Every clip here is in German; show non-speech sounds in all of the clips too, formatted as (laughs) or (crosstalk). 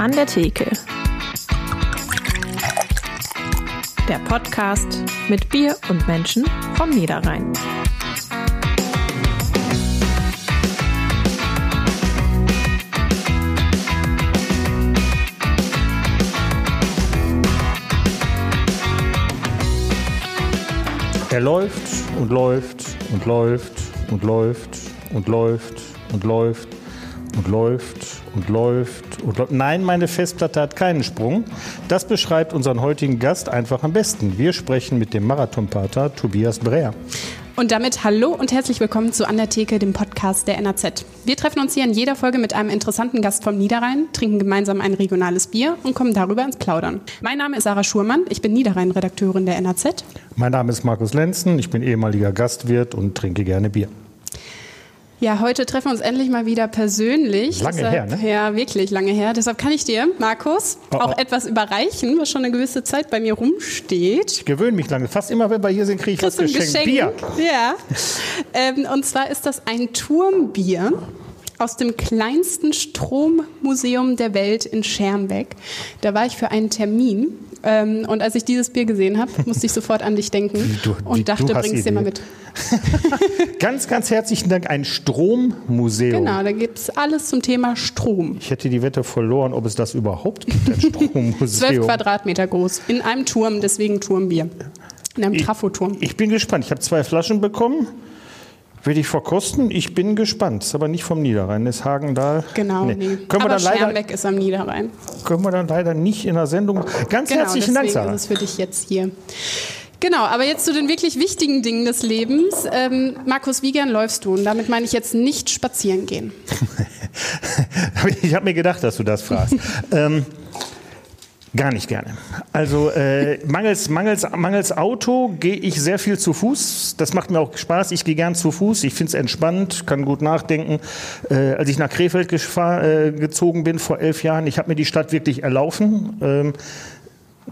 An der Theke. Der Podcast mit Bier und Menschen vom Niederrhein. Er läuft und läuft und läuft und läuft und läuft und läuft und läuft und läuft und läuft. Nein, meine Festplatte hat keinen Sprung. Das beschreibt unseren heutigen Gast einfach am besten. Wir sprechen mit dem Marathonpater Tobias Breer. Und damit hallo und herzlich willkommen zu An der Theke, dem Podcast der NAZ. Wir treffen uns hier in jeder Folge mit einem interessanten Gast vom Niederrhein, trinken gemeinsam ein regionales Bier und kommen darüber ins Plaudern. Mein Name ist Sarah Schurmann, ich bin Niederrhein-Redakteurin der NAZ. Mein Name ist Markus Lenzen, ich bin ehemaliger Gastwirt und trinke gerne Bier. Ja, heute treffen wir uns endlich mal wieder persönlich. Lange Deshalb, her, ne? Ja, wirklich lange her. Deshalb kann ich dir, Markus, Oh, auch oh. etwas überreichen, was schon eine gewisse Zeit bei mir rumsteht. Ich gewöhne mich lange. Fast immer, wenn wir hier sind, kriege ich was Kriegst ein geschenkt. Geschenk? Bier. Ja. Ähm, und zwar ist das ein Turmbier aus dem kleinsten Strommuseum der Welt in Schermbeck. Da war ich für einen Termin. Ähm, und als ich dieses Bier gesehen habe, musste ich sofort an dich denken du- und dachte, hast bring's dir mal mit. (laughs) (laughs) Ganz, ganz herzlichen Dank. Ein Strommuseum. Genau, da gibt's alles zum Thema Strom. Ich hätte die Wette verloren, ob es das überhaupt gibt, ein (laughs) Zwölf Strommuseum. Quadratmeter groß, in einem Turm, deswegen Turmbier. In einem Trafoturm. Ich bin gespannt. Ich habe zwei Flaschen bekommen. Werde ich verkosten? Ich bin gespannt. Ist aber nicht vom Niederrhein. Ist Hagendahl. Genau, Nee. nee. Können, wir Aber dann leider, ist am Niederrhein. können wir dann leider nicht in der Sendung. Ganz Genau, herzlichen Dank, Sarah. ist es für dich jetzt hier. Genau, aber jetzt zu den wirklich wichtigen Dingen des Lebens. Ähm, Markus, wie gern läufst du? Und damit meine ich jetzt nicht spazieren gehen. (laughs) Ich habe mir gedacht, dass du das fragst. (laughs) ähm, gar nicht gerne. Also äh, mangels, mangels, mangels Auto gehe ich sehr viel zu Fuß. Das macht mir auch Spaß. Ich gehe gern zu Fuß. Ich finde es entspannt, kann gut nachdenken. Äh, als ich nach Krefeld äh, gezogen bin vor elf Jahren, ich habe mir die Stadt wirklich erlaufen. Ähm,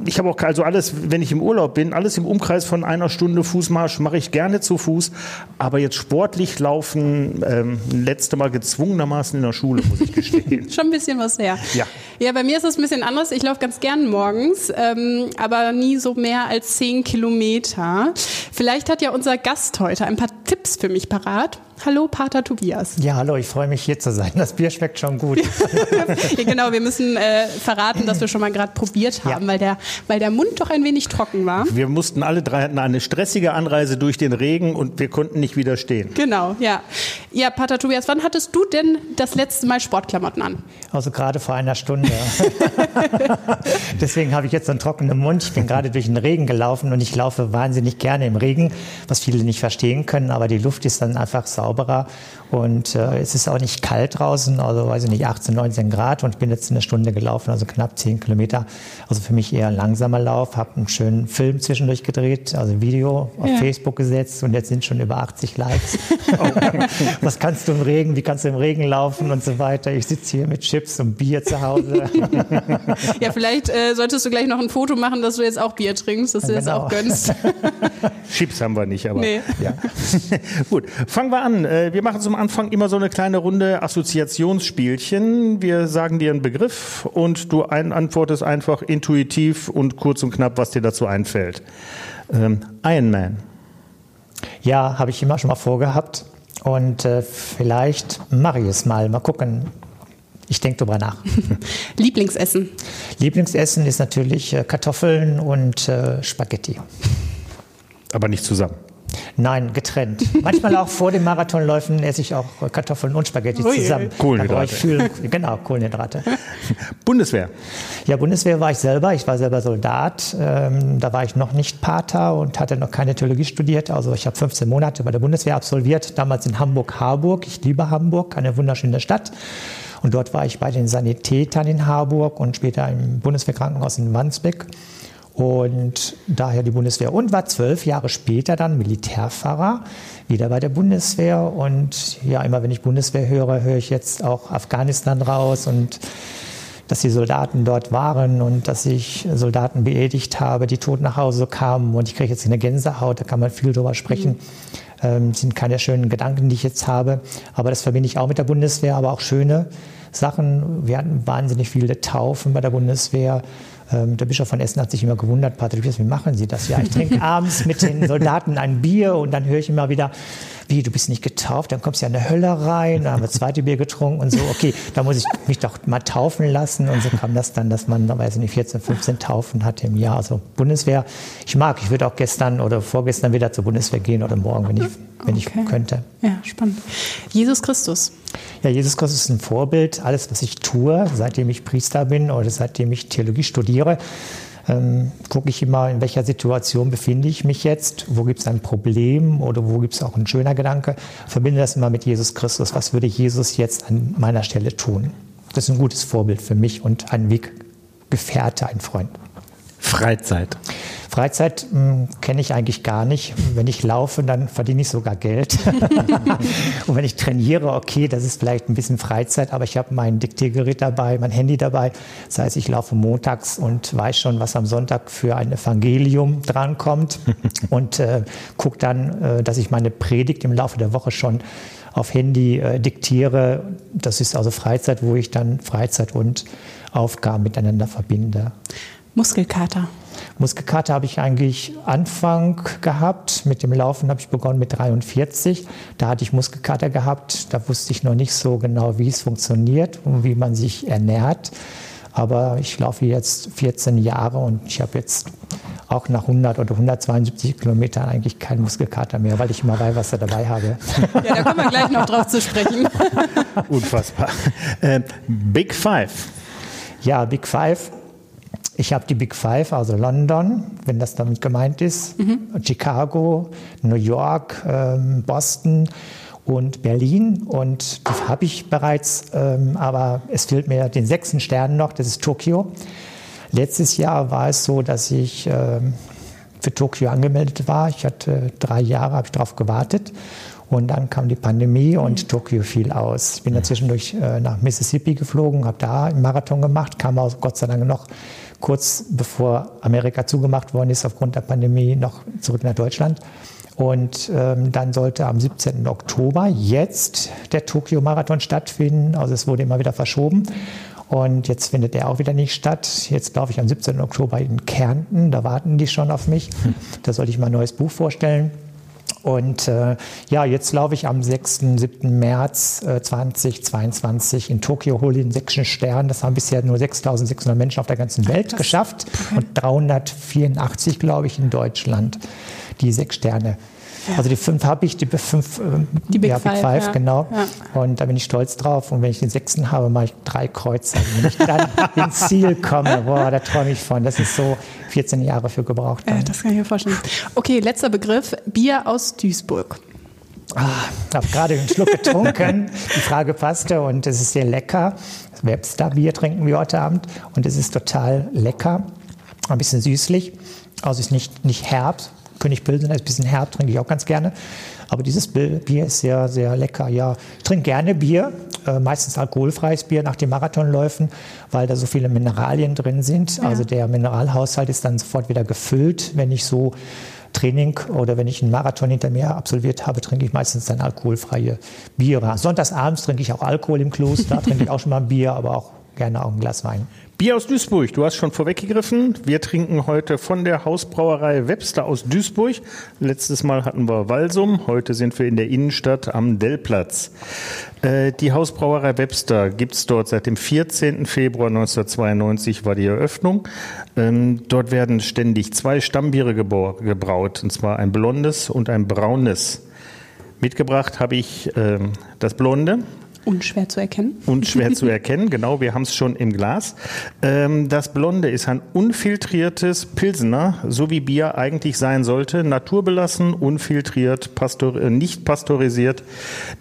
ich habe auch also alles, wenn ich im Urlaub bin, alles im Umkreis von einer Stunde Fußmarsch mache ich gerne zu Fuß. Aber jetzt sportlich laufen, ähm, letzte Mal gezwungenermaßen in der Schule, muss ich gestehen. (laughs) Schon ein bisschen was her. Ja. Ja, bei mir ist es ein bisschen anders. Ich laufe ganz gern morgens, ähm, aber nie so mehr als zehn Kilometer. Vielleicht hat ja unser Gast heute ein paar Tipps für mich parat. Hallo, Pater Tobias. Ja, hallo, ich freue mich hier zu sein. Das Bier schmeckt schon gut. (laughs) ja, genau, wir müssen äh, verraten, dass wir schon mal gerade probiert haben, Ja. weil, der, weil der Mund doch ein wenig trocken war. Wir mussten alle drei hatten eine stressige Anreise durch den Regen und wir konnten nicht widerstehen. Genau, ja. Ja, Pater Tobias, wann hattest du denn das letzte Mal Sportklamotten an? Also gerade vor einer Stunde. (laughs) Deswegen habe ich jetzt so einen trockenen Mund. Ich bin gerade durch den Regen gelaufen und ich laufe wahnsinnig gerne im Regen, was viele nicht verstehen können, aber die Luft ist dann einfach sauberer und äh, es ist auch nicht kalt draußen, also weiß ich nicht, 18, 19 Grad und ich bin jetzt eine Stunde gelaufen, also knapp 10 Kilometer. Also für mich eher ein langsamer Lauf, habe einen schönen Film zwischendurch gedreht, also ein Video auf Ja. Facebook gesetzt und jetzt sind schon über 80 Likes. (laughs) Was kannst du im Regen, wie kannst du im Regen laufen und so weiter. Ich sitze hier mit Chips und Bier zu Hause. (laughs) Ja, vielleicht äh, solltest du gleich noch ein Foto machen, dass du jetzt auch Bier trinkst, dass du das Genau. auch gönnst. (laughs) Chips haben wir nicht, aber Nee. ja. Gut, fangen wir an. Äh, Wir machen zum Anfang immer so eine kleine Runde Assoziationsspielchen. Wir sagen dir einen Begriff und du antwortest einfach intuitiv und kurz und knapp, was dir dazu einfällt. Ähm, Iron Man. Ja, habe ich immer schon mal vorgehabt. Und äh, vielleicht mache ich es mal. Mal gucken. Ich denke drüber nach. (laughs) Lieblingsessen. Lieblingsessen ist natürlich äh, Kartoffeln und äh, Spaghetti. Aber nicht zusammen. Nein, getrennt. (laughs) Manchmal auch vor den Marathonläufen esse ich auch Kartoffeln und Spaghetti Ui. zusammen. Kohlenhydrate. Viel, genau, Kohlenhydrate. (laughs) Bundeswehr. Ja, Bundeswehr war ich selber. Ich war selber Soldat. Ähm, da war ich noch nicht Pater und hatte noch keine Theologie studiert. Also ich habe 15 Monate bei der Bundeswehr absolviert, damals in Hamburg-Harburg. Ich liebe Hamburg, eine wunderschöne Stadt. Und dort war ich bei den Sanitätern in Harburg und später im Bundeswehrkrankenhaus in Wandsbek. Und daher die Bundeswehr. Und war zwölf Jahre später dann Militärpfarrer, wieder bei der Bundeswehr. Und ja, immer wenn ich Bundeswehr höre, höre ich jetzt auch Afghanistan raus und dass die Soldaten dort waren und dass ich Soldaten beerdigt habe, die tot nach Hause kamen und ich kriege jetzt eine Gänsehaut, da kann man viel drüber sprechen. Mhm. Ähm, sind keine schönen Gedanken, die ich jetzt habe, aber das verbinde ich auch mit der Bundeswehr, aber auch schöne Sachen. Wir hatten wahnsinnig viele Taufen bei der Bundeswehr. Ähm, der Bischof von Essen hat sich immer gewundert, Pater wie machen Sie das? Ja, ich trinke (laughs) abends mit den Soldaten ein Bier und dann höre ich immer wieder, wie, du bist nicht getauft, dann kommst du ja in eine Hölle rein, dann haben wir zweite Bier getrunken und so, okay, da muss ich mich doch mal taufen lassen und so kam das dann, dass man, weiß ich nicht, 14, 15 Taufen hatte im Jahr, also Bundeswehr. Ich mag, ich würde auch gestern oder vorgestern wieder zur Bundeswehr gehen oder morgen, wenn ich, wenn okay. ich könnte. Ja, spannend. Jesus Christus. Ja, Jesus Christus ist ein Vorbild. Alles, was ich tue, seitdem ich Priester bin oder seitdem ich Theologie studiere, ähm, gucke ich immer, in welcher Situation befinde ich mich jetzt, wo gibt es ein Problem oder wo gibt es auch ein schöner Gedanke, verbinde das immer mit Jesus Christus. Was würde Jesus jetzt an meiner Stelle tun? Das ist ein gutes Vorbild für mich und ein Weggefährte, ein Freund. Freizeit. Freizeit hm, kenne ich eigentlich gar nicht. Wenn ich laufe, dann verdiene ich sogar Geld. (laughs) und wenn ich trainiere, okay, das ist vielleicht ein bisschen Freizeit, aber ich habe mein Diktiergerät dabei, mein Handy dabei. Das heißt, ich laufe montags und weiß schon, was am Sonntag für ein Evangelium drankommt (laughs) und äh, gucke dann, äh, dass ich meine Predigt im Laufe der Woche schon auf Handy äh, diktiere. Das ist also Freizeit, wo ich dann Freizeit und Aufgaben miteinander verbinde. Muskelkater. Muskelkater habe ich eigentlich Anfang gehabt. Mit dem Laufen habe ich begonnen mit 43. Da hatte ich Muskelkater gehabt. Da wusste ich noch nicht so genau, wie es funktioniert und wie man sich ernährt. Aber ich laufe jetzt 14 Jahre und ich habe jetzt auch nach 100 oder 172 Kilometern eigentlich keinen Muskelkater mehr, weil ich immer Weihwasser dabei habe. (laughs) Ja, da kommen wir gleich noch drauf zu sprechen. (laughs) Unfassbar. Äh, Big Five. Ja, Big Five ich habe die Big Five, also London, wenn das damit gemeint ist, mhm. Chicago, New York, ähm, Boston und Berlin. Und das habe ich bereits, ähm, aber es fehlt mir den sechsten Stern noch, das ist Tokio. Letztes Jahr war es so, dass ich ähm, für Tokio angemeldet war. Ich hatte drei Jahre, habe ich darauf gewartet. Und dann kam die Pandemie und mhm. Tokio fiel aus. Ich bin dann zwischendurch äh, nach Mississippi geflogen, habe da einen Marathon gemacht, kam auch Gott sei Dank noch kurz bevor Amerika zugemacht worden ist aufgrund der Pandemie noch zurück nach Deutschland. Und ähm, dann sollte am 17. Oktober jetzt der Tokio-Marathon stattfinden. Also es wurde immer wieder verschoben. Und jetzt findet er auch wieder nicht statt. Jetzt laufe ich am 17. Oktober in Kärnten. Da warten die schon auf mich. Da sollte ich mein neues Buch vorstellen. Und äh, ja, jetzt laufe ich am 6., 7. März äh, 2022 in Tokio, hole den sechsten Stern. Das haben bisher nur 6.600 Menschen auf der ganzen Welt das, geschafft okay. und 384, glaube ich, in Deutschland, die sechs Sterne also die fünf habe ich, die fünf, ähm, die Big, ja, Big Five, Five ja. genau. Und da bin ich stolz drauf. Und wenn ich den sechsten habe, mache ich drei Kreuze. Wenn ich dann (laughs) ins Ziel komme, boah, da träume ich von. Das ist so 14 Jahre für gebraucht. Äh, das kann ich mir vorstellen. Okay, letzter Begriff: Bier aus Duisburg. Ah, ich habe gerade einen Schluck getrunken. Die Frage passte und es ist sehr lecker. Webster-Bier trinken wir heute Abend und es ist total lecker. Ein bisschen süßlich. Also ist nicht, nicht herb, König Pilsener ist ein bisschen herb, trinke ich auch ganz gerne. Aber dieses Bier ist sehr, sehr lecker. Ja, ich trinke gerne Bier, äh, meistens alkoholfreies Bier nach den Marathonläufen, weil da so viele Mineralien drin sind. Ja. Also der Mineralhaushalt ist dann sofort wieder gefüllt, wenn ich so Training oder wenn ich einen Marathon hinter mir absolviert habe, trinke ich meistens dann alkoholfreie Biere. Sonntagsabends trinke ich auch Alkohol im Kloster, (laughs) trinke ich auch schon mal ein Bier, aber auch gerne auch ein Glas Wein. Bier aus Duisburg, du hast schon vorweggegriffen. Wir trinken heute von der Hausbrauerei Webster aus Duisburg. Letztes Mal hatten wir Walsum, heute sind wir in der Innenstadt am Dellplatz. Äh, die Hausbrauerei Webster gibt's dort seit dem 14. Februar 1992 war die Eröffnung. Ähm, dort werden ständig zwei Stammbiere gebraut, und zwar ein blondes und ein braunes. Mitgebracht habe ich äh, das Blonde, Unschwer zu erkennen. (laughs) Unschwer zu erkennen, genau, wir haben es schon im Glas. Ähm, das Blonde ist ein unfiltriertes Pilsener, so wie Bier eigentlich sein sollte. Naturbelassen, unfiltriert, pastor äh, nicht pasteurisiert.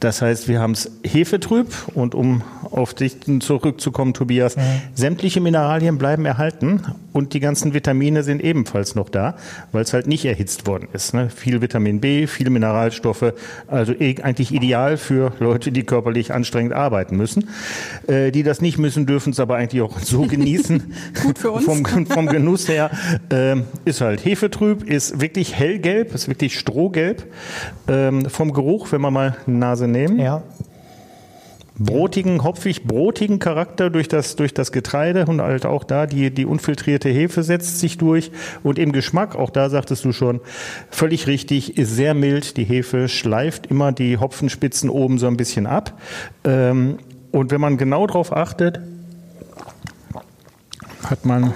Das heißt, wir haben es hefetrüb und um auf dich zurückzukommen, Tobias, mhm. sämtliche Mineralien bleiben erhalten und die ganzen Vitamine sind ebenfalls noch da, weil es halt nicht erhitzt worden ist. Ne? Viel Vitamin B, viele Mineralstoffe, also e-, eigentlich ideal für Leute, die körperlich anstrengend anstrengend arbeiten müssen. Äh, die das nicht müssen, dürfen es aber eigentlich auch so (laughs) genießen. Gut für uns. Vom, vom Genuss her ähm, ist halt hefetrüb, ist wirklich hellgelb, ist wirklich strohgelb. Ähm, vom Geruch, wenn wir mal eine Nase nehmen. Ja, brotigen, hopfig brotigen Charakter durch das, durch das Getreide und halt auch da die, die unfiltrierte Hefe setzt sich durch und im Geschmack, auch da sagtest du schon, völlig richtig, ist sehr mild. Die Hefe schleift immer die Hopfenspitzen oben so ein bisschen ab. Ähm, und wenn man genau darauf achtet, hat man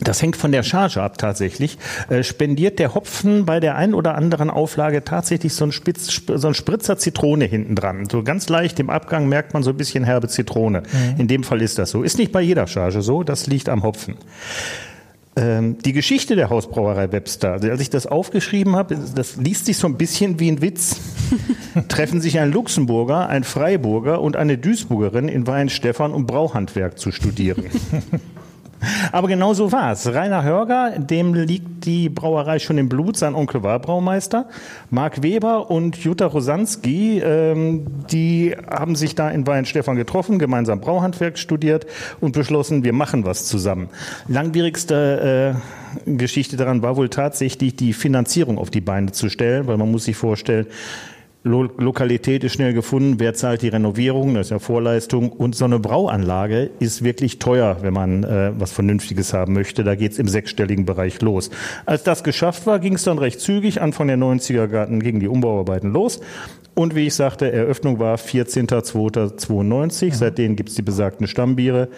das hängt von der Charge ab tatsächlich. Äh, spendiert der Hopfen bei der einen oder anderen Auflage tatsächlich so ein, Spitz, so ein Spritzer Zitrone hinten dran. So ganz leicht im Abgang merkt man so ein bisschen herbe Zitrone. Mhm. In dem Fall ist das so. Ist nicht bei jeder Charge so, das liegt am Hopfen. Ähm, die Geschichte der Hausbrauerei Webster, als ich das aufgeschrieben habe, das liest sich so ein bisschen wie ein Witz. (laughs) Treffen sich ein Luxemburger, ein Freiburger und eine Duisburgerin in Weinstefan, um Brauhandwerk zu studieren. (laughs) (laughs) Aber genau so war es. Rainer Hörger, dem liegt die Brauerei schon im Blut, sein Onkel war Braumeister. Marc Weber und Jutta Rosanski, ähm, die haben sich da in Weihenstephan getroffen, gemeinsam Brauhandwerk studiert und beschlossen, wir machen was zusammen. Langwierigste äh, Geschichte daran war wohl tatsächlich die Finanzierung auf die Beine zu stellen, weil man muss sich vorstellen, Lo Lokalität ist schnell gefunden, wer zahlt die Renovierung, das ist ja Vorleistung. Und so eine Brauanlage ist wirklich teuer, wenn man äh, was Vernünftiges haben möchte. Da geht's im sechsstelligen Bereich los. Als das geschafft war, ging es dann recht zügig. Anfang der 90er Garten gingen die Umbauarbeiten los. Und wie ich sagte, Eröffnung war 14.02.92. Ja. Seitdem gibt's die besagten Stammbiere.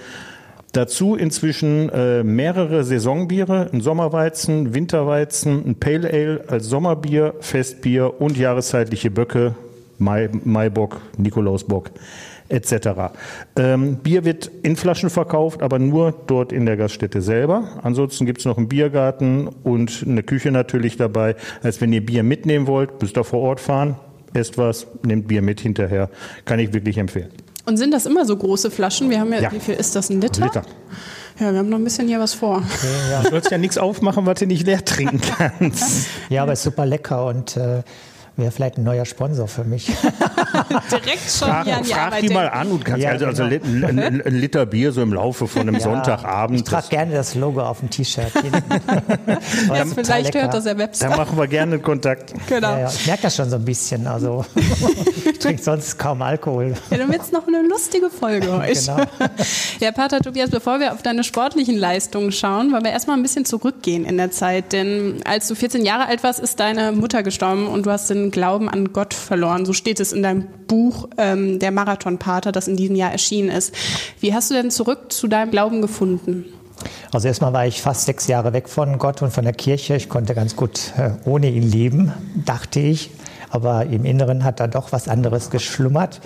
Dazu inzwischen äh, mehrere Saisonbiere, ein Sommerweizen, Winterweizen, ein Pale Ale als Sommerbier, Festbier und jahreszeitliche Böcke, Mai, Maibock, Nikolausbock etc. Ähm, Bier wird in Flaschen verkauft, aber nur dort in der Gaststätte selber. Ansonsten gibt es noch einen Biergarten und eine Küche natürlich dabei. Als wenn ihr Bier mitnehmen wollt, müsst ihr vor Ort fahren, esst was, nehmt Bier mit hinterher. Kann ich wirklich empfehlen. Und sind das immer so große Flaschen? Wir haben ja, Ja. wie viel ist das, ein Liter? Liter. Ja, wir haben noch ein bisschen hier was vor. Du sollst ja nichts aufmachen, was du nicht leer trinken (laughs) kannst. ja, aber ist super lecker und äh, wäre vielleicht ein neuer Sponsor für mich. (laughs) Direkt schon Frag, hier an die frag Arbeit die mal an und kannst Ja, also, also genau. ein, ein, ein Liter Bier so im Laufe von einem Ja, Sonntagabend. Ich trage gerne das Logo auf dem T-Shirt. (laughs) Ja, (laughs) vielleicht hört das ja Da Webster. machen wir gerne Kontakt. Genau. Ja, ja, ich merke das schon so ein bisschen. Also ich trinke sonst kaum Alkohol. Ja, dann wird's noch eine lustige Folge heute. Genau. Ja, Pater Tobias, bevor wir auf deine sportlichen Leistungen schauen, wollen wir erstmal ein bisschen zurückgehen in der Zeit. Denn als du 14 Jahre alt warst, ist deine Mutter gestorben und du hast den Glauben an Gott verloren. So steht es in deinem Buch ähm, Der Marathon-Pater, das in diesem Jahr erschienen ist. Wie hast du denn zurück zu deinem Glauben gefunden? Also erstmal war ich fast sechs Jahre weg von Gott und von der Kirche. Ich konnte ganz gut äh, ohne ihn leben, dachte ich. Aber im Inneren hat da doch was anderes geschlummert.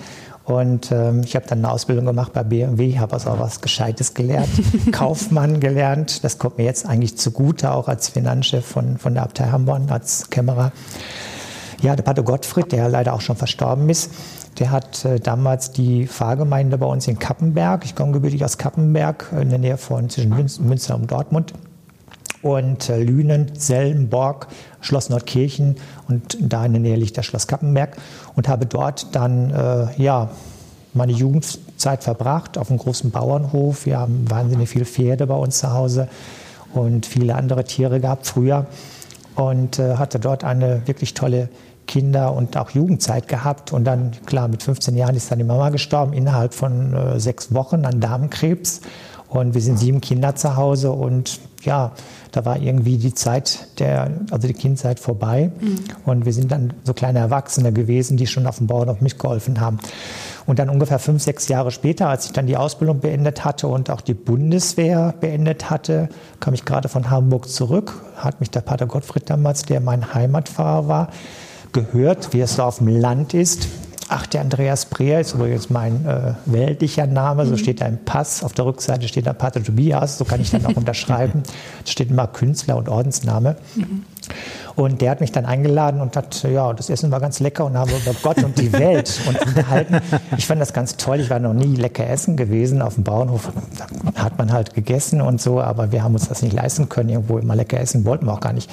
Und ähm, ich habe dann eine Ausbildung gemacht bei BMW, habe also auch was Gescheites gelernt, (laughs) Kaufmann gelernt. Das kommt mir jetzt eigentlich zugute, auch als Finanzchef von, von der Abtei Hamborn, als Kämmerer. Ja, der Pater Gottfried, der leider auch schon verstorben ist, der hat äh, damals die Pfarrgemeinde bei uns in Kappenberg, ich komme gebürtig aus Kappenberg, in der Nähe von zwischen Münster und Dortmund, und äh, Lünen, Selm, Borg, Schloss Nordkirchen und da in der Nähe liegt das Schloss Kappenberg. Und habe dort dann äh, ja, meine Jugendzeit verbracht auf einem großen Bauernhof. Wir haben wahnsinnig viele Pferde bei uns zu Hause und viele andere Tiere gehabt. Früher und äh, hatte dort eine wirklich tolle Kinder- und auch Jugendzeit gehabt. Und dann, klar, mit 15 Jahren ist dann die Mama gestorben, innerhalb von äh, sechs Wochen an Darmkrebs. Und wir sind sieben Kinder zu Hause und ja, da war irgendwie die Zeit der, also die Kindzeit vorbei. Und wir sind dann so kleine Erwachsene gewesen, die schon auf dem Bauernhof mitgeholfen haben. Und dann ungefähr fünf, sechs Jahre später, als ich dann die Ausbildung beendet hatte und auch die Bundeswehr beendet hatte, kam ich gerade von Hamburg zurück, hat mich der Pater Gottfried damals, der mein Heimatpfarrer war, gehört, wie es so auf dem Land ist. Ach, der Andreas Breer ist übrigens mein äh, weltlicher Name, so steht da im Pass. Auf der Rückseite steht da Pater Tobias, so kann ich dann auch (laughs) unterschreiben. Da steht immer Künstler und Ordensname. Und der hat mich dann eingeladen und hat, ja, das Essen war ganz lecker und haben über Gott und die Welt (laughs) und unterhalten. Ich fand das ganz toll. Ich war noch nie lecker essen gewesen. Auf dem Bauernhof Da hat man halt gegessen und so, aber wir haben uns das nicht leisten können. Irgendwo immer lecker essen wollten wir auch gar nicht.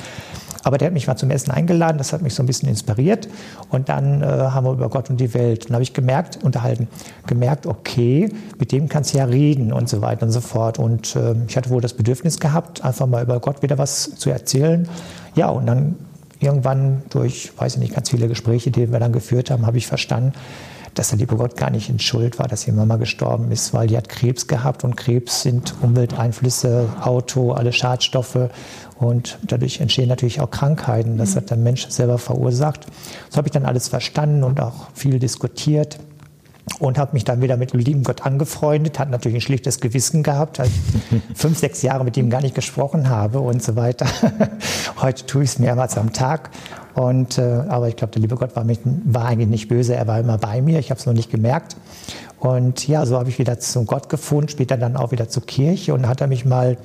Aber der hat mich mal zum Essen eingeladen, das hat mich so ein bisschen inspiriert. Und dann äh, haben wir über Gott und die Welt. Dann habe ich gemerkt, unterhalten, gemerkt, okay, mit dem kannst du ja reden und so weiter und so fort. Und äh, ich hatte wohl das Bedürfnis gehabt, einfach mal über Gott wieder was zu erzählen. Ja, und dann irgendwann durch, weiß ich nicht, ganz viele Gespräche, die wir dann geführt haben, habe ich verstanden, dass der liebe Gott gar nicht in Schuld war, dass die Mama gestorben ist, weil die hat Krebs gehabt und Krebs sind Umwelteinflüsse, Auto, alle Schadstoffe und dadurch entstehen natürlich auch Krankheiten. Das hat der Mensch selber verursacht. Das habe ich dann alles verstanden und auch viel diskutiert und habe mich dann wieder mit dem lieben Gott angefreundet, hat natürlich ein schlichtes Gewissen gehabt, weil ich (laughs) fünf, sechs Jahre mit ihm gar nicht gesprochen habe und so weiter. (laughs) Heute tue ich es mehrmals am Tag und, äh, aber ich glaube, der liebe Gott war, mich, war eigentlich nicht böse, er war immer bei mir, ich habe es noch nicht gemerkt. Und ja, so habe ich wieder zu Gott gefunden, später dann auch wieder zur Kirche und hat er mich mal,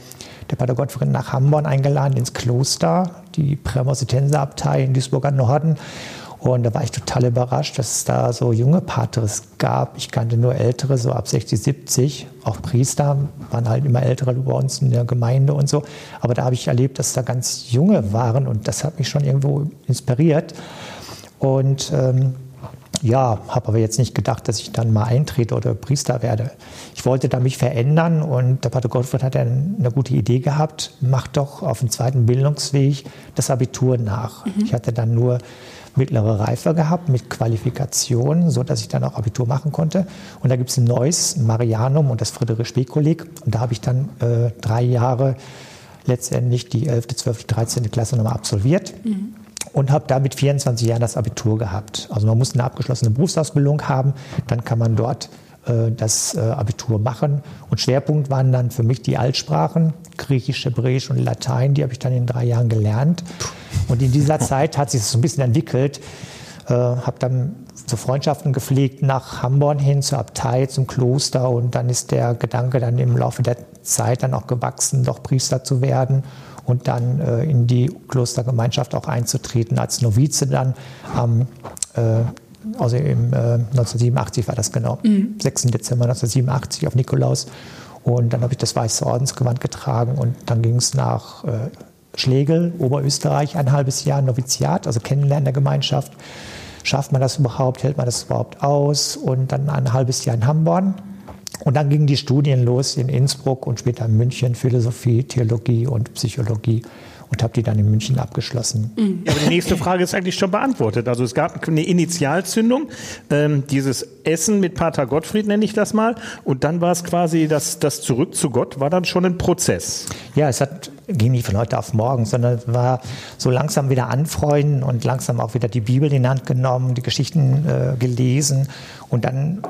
der Pater Gottfried, nach Hamburg eingeladen, ins Kloster, die Prämositenserabtei in Duisburger Norden. Und da war ich total überrascht, dass es da so junge Patres gab. Ich kannte nur ältere, so ab 60, 70. Auch Priester waren halt immer ältere bei uns in der Gemeinde und so. Aber da habe ich erlebt, dass da ganz junge waren und das hat mich schon irgendwo inspiriert. Und ähm, ja, habe aber jetzt nicht gedacht, dass ich dann mal eintrete oder Priester werde. Ich wollte da mich verändern und der Pater Gottfried hat eine gute Idee gehabt, mach doch auf dem zweiten Bildungsweg das Abitur nach. Mhm. Ich hatte dann nur mittlere Reife gehabt mit Qualifikation, so dass ich dann auch Abitur machen konnte. Und da gibt es ein neues ein Marianum und das Friedrich-Spee-Kolleg. Und da habe ich dann äh, drei Jahre letztendlich die 11., 12., 13. Klasse nochmal absolviert. Mhm. Und habe da mit 24 Jahren das Abitur gehabt. Also man muss eine abgeschlossene Berufsausbildung haben, dann kann man dort das äh, Abitur machen. Und Schwerpunkt waren dann für mich die Altsprachen, Griechisch, Hebräisch und Latein. Die habe ich dann in drei Jahren gelernt. Und in dieser (laughs) Zeit hat sich das so ein bisschen entwickelt. Äh, habe dann so Freundschaften gepflegt nach Hamborn hin zur Abtei, zum Kloster. Und dann ist der Gedanke dann im Laufe der Zeit dann auch gewachsen, doch Priester zu werden und dann äh, in die Klostergemeinschaft auch einzutreten als Novize dann am äh, also im äh, 1987 war das genau, mhm. 6. Dezember 1987 auf Nikolaus. Und dann habe ich das weiße Ordensgewand getragen und dann ging es nach äh, Schlegel, Oberösterreich, ein halbes Jahr Noviziat, also Kennenlernen der Gemeinschaft. Schafft man das überhaupt? Hält man das überhaupt aus? Und dann ein halbes Jahr in Hamborn. Und dann gingen die Studien los in Innsbruck und später in München, Philosophie, Theologie und Psychologie und habe die dann in München abgeschlossen. Mhm. Ja, aber die nächste Frage ist eigentlich schon beantwortet. Also es gab eine Initialzündung, ähm, dieses Essen mit Pater Gottfried nenne ich das mal, und dann war es quasi das, das Zurück zu Gott, war dann schon ein Prozess. Ja, es hat, ging nicht von heute auf morgen, sondern es war so langsam wieder anfreunden und langsam auch wieder die Bibel in die Hand genommen, die Geschichten äh, gelesen und dann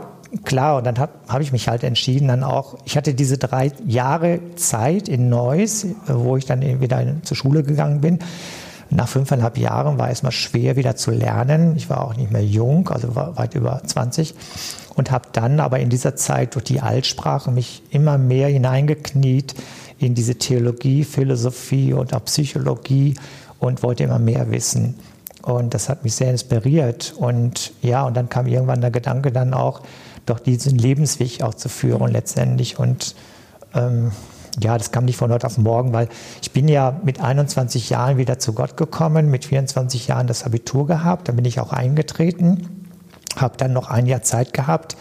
klar, und dann habe hab ich mich halt entschieden, dann auch, ich hatte diese drei Jahre Zeit in Neuss, wo ich dann wieder zur Schule gegangen bin. Nach fünfeinhalb Jahren war es mal schwer wieder zu lernen. Ich war auch nicht mehr jung, also weit über 20 und habe dann aber in dieser Zeit durch die Altsprache mich immer mehr hineingekniet in diese Theologie, Philosophie und auch Psychologie und wollte immer mehr wissen. Und das hat mich sehr inspiriert. Und ja, und dann kam irgendwann der Gedanke dann auch, doch diesen Lebensweg auch zu führen letztendlich. Und ähm, ja, das kam nicht von heute auf morgen, weil ich bin ja mit 21 Jahren wieder zu Gott gekommen, mit 24 Jahren das Abitur gehabt, dann bin ich auch eingetreten, habe dann noch ein Jahr Zeit gehabt,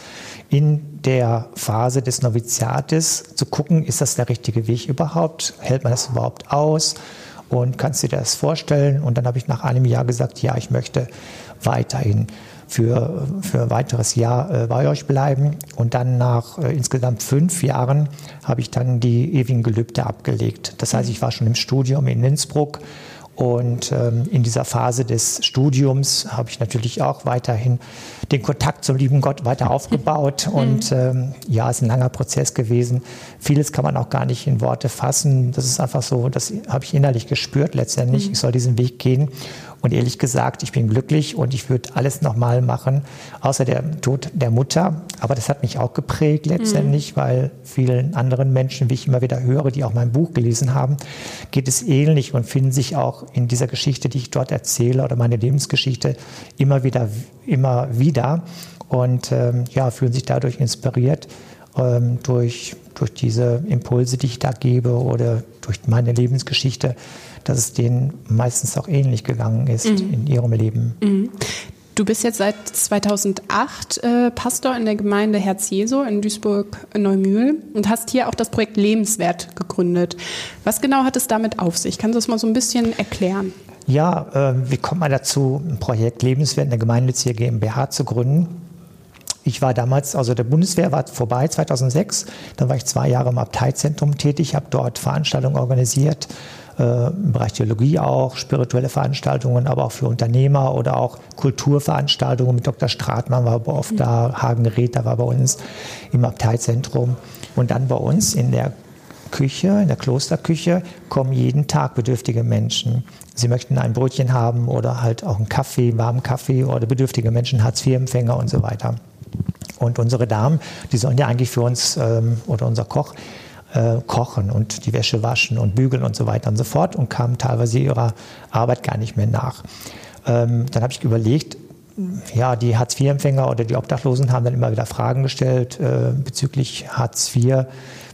in der Phase des Noviziates zu gucken, ist das der richtige Weg überhaupt, hält man das überhaupt aus und kannst du dir das vorstellen? Und dann habe ich nach einem Jahr gesagt, ja, ich möchte weiterhin für, für ein weiteres Jahr äh, bei euch bleiben. Und dann nach äh, insgesamt fünf Jahren habe ich dann die ewigen Gelübde abgelegt. Das heißt, ich war schon im Studium in Innsbruck und ähm, in dieser Phase des Studiums habe ich natürlich auch weiterhin den Kontakt zum lieben Gott weiter aufgebaut. (laughs) Und ähm, ja, es ist ein langer Prozess gewesen. Vieles kann man auch gar nicht in Worte fassen. Das ist einfach so, das habe ich innerlich gespürt letztendlich. Mhm. Ich soll diesen Weg gehen. Und ehrlich gesagt, ich bin glücklich und ich würde alles nochmal machen, außer der Tod der Mutter. Aber das hat mich auch geprägt letztendlich, mhm. weil vielen anderen Menschen, wie ich immer wieder höre, die auch mein Buch gelesen haben, geht es ähnlich und finden sich auch in dieser Geschichte, die ich dort erzähle oder meine Lebensgeschichte immer wieder, immer wieder und ähm, ja, fühlen sich dadurch inspiriert ähm, durch, durch diese Impulse, die ich da gebe oder durch meine Lebensgeschichte dass es denen meistens auch ähnlich gegangen ist mhm. in ihrem Leben. Mhm. Du bist jetzt seit 2008 äh, Pastor in der Gemeinde Herz Jesu in Duisburg-Neumühl und hast hier auch das Projekt Lebenswert gegründet. Was genau hat es damit auf sich? Kannst du das mal so ein bisschen erklären? Ja, äh, wie kommt man dazu, ein Projekt Lebenswert in der Gemeinnützige GmbH zu gründen? Ich war damals, also der Bundeswehr war vorbei 2006, dann war ich zwei Jahre im Abteizentrum tätig, habe dort Veranstaltungen organisiert, im Bereich Theologie auch, spirituelle Veranstaltungen, aber auch für Unternehmer oder auch Kulturveranstaltungen mit Dr. Stratmann war bei oft da, Hagen Räther war bei uns im Abteizentrum und dann bei uns in der Küche, in der Klosterküche, kommen jeden Tag bedürftige Menschen. Sie möchten ein Brötchen haben oder halt auch einen Kaffee, einen warmen Kaffee oder bedürftige Menschen, Hartz-IV-Empfänger und so weiter. Und unsere Damen, die sollen ja eigentlich für uns ähm, oder unser Koch äh, kochen und die Wäsche waschen und bügeln und so weiter und so fort und kamen teilweise ihrer Arbeit gar nicht mehr nach. Ähm, dann habe ich überlegt, ja, die Hartz-IV-Empfänger oder die Obdachlosen haben dann immer wieder Fragen gestellt äh, bezüglich Hartz IV,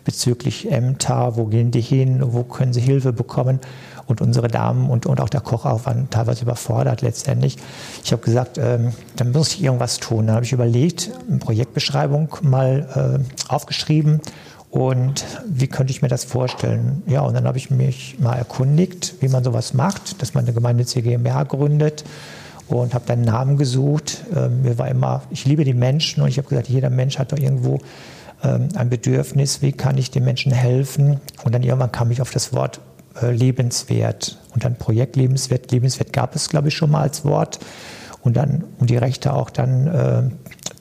bezüglich Ämter, wo gehen die hin, wo können sie Hilfe bekommen. Und unsere Damen und, und auch der Koch auch waren teilweise überfordert letztendlich. Ich habe gesagt, ähm, dann muss ich irgendwas tun. Dann habe ich überlegt, eine Projektbeschreibung mal äh, aufgeschrieben und wie könnte ich mir das vorstellen? Ja, und dann habe ich mich mal erkundigt, wie man sowas macht, dass man eine gemeinnützige GmbH gründet und habe dann einen Namen gesucht. Ähm, mir war immer, ich liebe die Menschen und ich habe gesagt, jeder Mensch hat doch irgendwo ähm, ein Bedürfnis, wie kann ich den Menschen helfen? Und dann irgendwann kam ich auf das Wort äh, lebenswert und dann Projekt lebenswert. Lebenswert gab es, glaube ich, schon mal als Wort. Und dann, um die Rechte auch dann äh,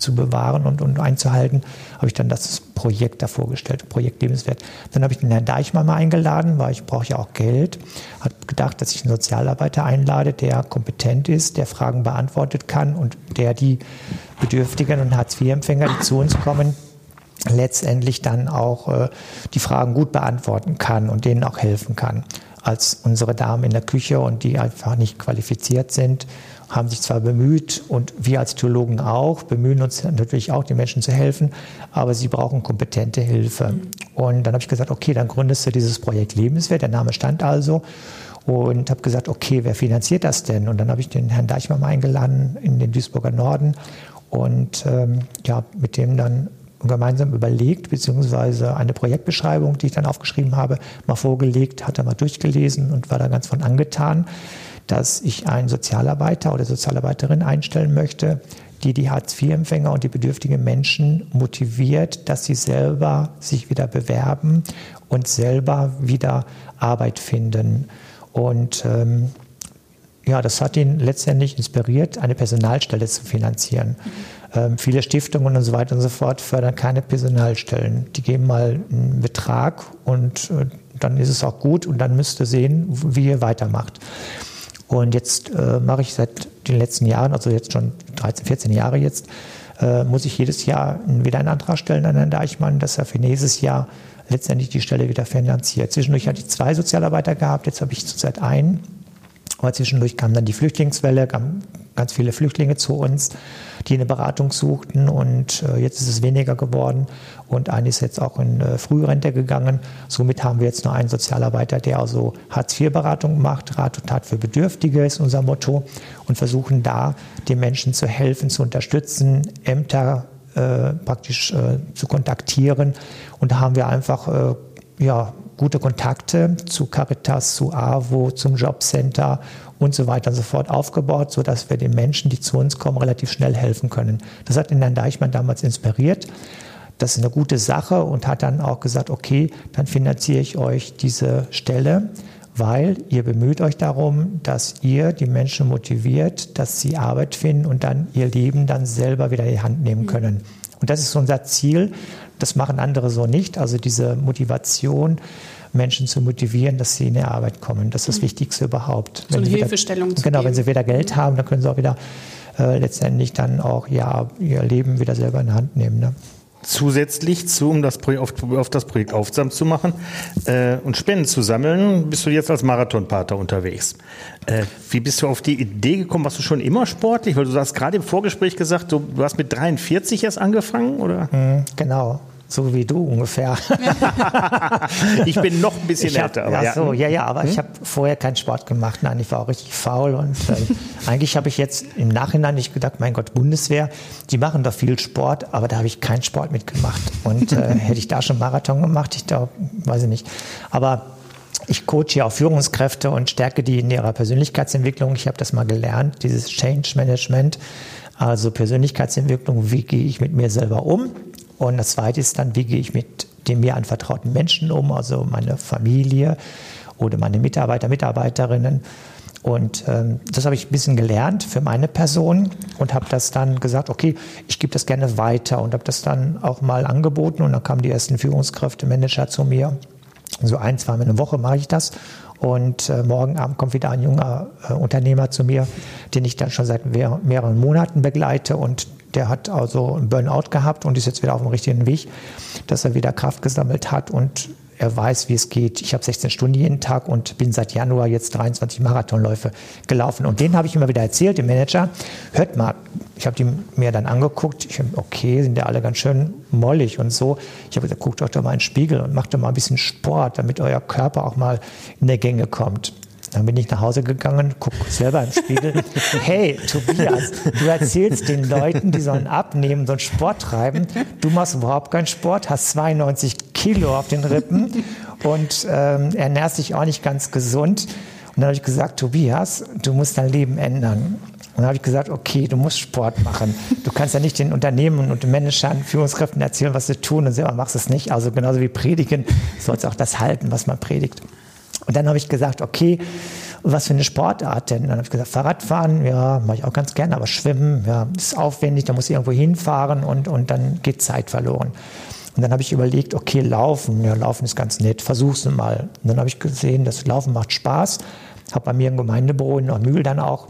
zu bewahren und, und einzuhalten, habe ich dann das Projekt da vorgestellt, Projekt Lebenswert. Dann habe ich den Herrn Deichmann mal eingeladen, weil ich brauche ja auch Geld. Habe gedacht, dass ich einen Sozialarbeiter einlade, der kompetent ist, der Fragen beantwortet kann und der die Bedürftigen und Hartz-IV-Empfänger, die zu uns kommen, letztendlich dann auch äh, die Fragen gut beantworten kann und denen auch helfen kann als unsere Damen in der Küche und die einfach nicht qualifiziert sind haben sich zwar bemüht und wir als Theologen auch, bemühen uns natürlich auch, den Menschen zu helfen, aber sie brauchen kompetente Hilfe. Mhm. Und dann habe ich gesagt, okay, dann gründest du dieses Projekt Lebenswert, der Name stand also und habe gesagt, okay, wer finanziert das denn? Und dann habe ich den Herrn Deichmann mal eingeladen in den Duisburger Norden und ähm, ja, mit dem dann gemeinsam überlegt, beziehungsweise eine Projektbeschreibung, die ich dann aufgeschrieben habe, mal vorgelegt, hat er mal durchgelesen und war da ganz von angetan dass ich einen Sozialarbeiter oder Sozialarbeiterin einstellen möchte, die die Hartz-IV-Empfänger und die bedürftigen Menschen motiviert, dass sie selber sich wieder bewerben und selber wieder Arbeit finden. Und ähm, ja, das hat ihn letztendlich inspiriert, eine Personalstelle zu finanzieren. Ähm, viele Stiftungen und so weiter und so fort fördern keine Personalstellen. Die geben mal einen Betrag und äh, dann ist es auch gut und dann müsst ihr sehen, wie ihr weitermacht. Und jetzt äh, mache ich seit den letzten Jahren, also jetzt schon 13, 14 Jahre jetzt, äh, muss ich jedes Jahr wieder einen Antrag stellen an Herrn Deichmann, dass er für nächstes Jahr letztendlich die Stelle wieder finanziert. Zwischendurch hatte ich zwei Sozialarbeiter gehabt, jetzt habe ich zurzeit einen. Aber zwischendurch kam dann die Flüchtlingswelle, kamen ganz viele Flüchtlinge zu uns, die eine Beratung suchten. Und äh, jetzt ist es weniger geworden. Und einer ist jetzt auch in äh, Frührente gegangen. Somit haben wir jetzt nur einen Sozialarbeiter, der also Hartz-IV-Beratung macht, Rat und Tat für Bedürftige ist unser Motto. Und versuchen da den Menschen zu helfen, zu unterstützen, Ämter äh, praktisch äh, zu kontaktieren. Und da haben wir einfach äh, ja, gute Kontakte zu Caritas, zu AWO, zum Jobcenter und so weiter und so fort aufgebaut, sodass wir den Menschen, die zu uns kommen, relativ schnell helfen können. Das hat Herrn Deichmann damals inspiriert. Das ist eine gute Sache und hat dann auch gesagt, okay, dann finanziere ich euch diese Stelle, weil ihr bemüht euch darum, dass ihr die Menschen motiviert, dass sie Arbeit finden und dann ihr Leben dann selber wieder in die Hand nehmen können. Und das ist unser Ziel. Das machen andere so nicht. Also diese Motivation, Menschen zu motivieren, dass sie in die Arbeit kommen. Das ist das mhm. Wichtigste überhaupt. So eine Hilfestellung wieder, zu Genau, geben. wenn sie wieder Geld mhm. haben, dann können sie auch wieder äh, letztendlich dann auch ja, ihr Leben wieder selber in die Hand nehmen. Ne? Zusätzlich zu, um das Projekt auf, auf das Projekt aufmerksam zu machen äh, und Spenden zu sammeln, bist du jetzt als Marathonpater unterwegs. Äh, wie bist du auf die Idee gekommen? Warst du schon immer sportlich? Weil du hast gerade im Vorgespräch gesagt, du, du hast mit 43 erst angefangen, oder? Mhm, genau. So wie du ungefähr. (laughs) ich bin noch ein bisschen hab, älter. Aber ja, so, ja, ja, aber hm? ich habe vorher keinen Sport gemacht. Nein, ich war auch richtig faul und äh, (laughs) eigentlich habe ich jetzt im Nachhinein nicht gedacht, mein Gott, Bundeswehr, die machen doch viel Sport, aber da habe ich keinen Sport mitgemacht. Und äh, (laughs) hätte ich da schon Marathon gemacht, ich glaube, weiß ich nicht. Aber ich coache ja auch Führungskräfte und stärke die in ihrer Persönlichkeitsentwicklung. Ich habe das mal gelernt, dieses Change Management, also Persönlichkeitsentwicklung, wie gehe ich mit mir selber um? Und das Zweite ist dann, wie gehe ich mit den mir anvertrauten Menschen um, also meine Familie oder meine Mitarbeiter, Mitarbeiterinnen. Und ähm, das habe ich ein bisschen gelernt für meine Person und habe das dann gesagt, okay, ich gebe das gerne weiter und habe das dann auch mal angeboten. Und dann kamen die ersten Führungskräfte, Manager zu mir. So ein, zweimal eine Woche mache ich das. Und äh, morgen Abend kommt wieder ein junger äh, Unternehmer zu mir, den ich dann schon seit mehr, mehreren Monaten begleite und der hat also einen Burnout gehabt und ist jetzt wieder auf dem richtigen Weg, dass er wieder Kraft gesammelt hat und er weiß, wie es geht. Ich habe 16 Stunden jeden Tag und bin seit Januar jetzt 23 Marathonläufe gelaufen. Und den habe ich immer wieder erzählt, dem Manager. Hört mal, ich habe die mir dann angeguckt. Ich okay, sind ja alle ganz schön mollig und so. Ich habe gesagt, guckt euch doch mal in den Spiegel und macht doch mal ein bisschen Sport, damit euer Körper auch mal in der Gänge kommt. Dann bin ich nach Hause gegangen, guck selber im Spiegel. (laughs) Hey, Tobias, du erzählst den Leuten, die sollen abnehmen, sollen Sport treiben. Du machst überhaupt keinen Sport, hast 92 Kilo auf den Rippen und ähm, ernährst dich auch nicht ganz gesund. Und dann habe ich gesagt, Tobias, du musst dein Leben ändern. Und dann habe ich gesagt, okay, du musst Sport machen. Du kannst ja nicht den Unternehmen und den Managern, Führungskräften erzählen, was sie tun und selber machst es nicht. Also genauso wie predigen, sollst auch das halten, was man predigt. Und dann habe ich gesagt, okay, was für eine Sportart denn? Dann habe ich gesagt, Fahrradfahren, ja, mache ich auch ganz gerne, aber Schwimmen, ja, ist aufwendig, da muss ich irgendwo hinfahren und, und dann geht Zeit verloren. Und dann habe ich überlegt, okay, Laufen, ja, Laufen ist ganz nett, versuch's mal. Und dann habe ich gesehen, das Laufen macht Spaß, habe bei mir im Gemeindebüro in Neumühl dann auch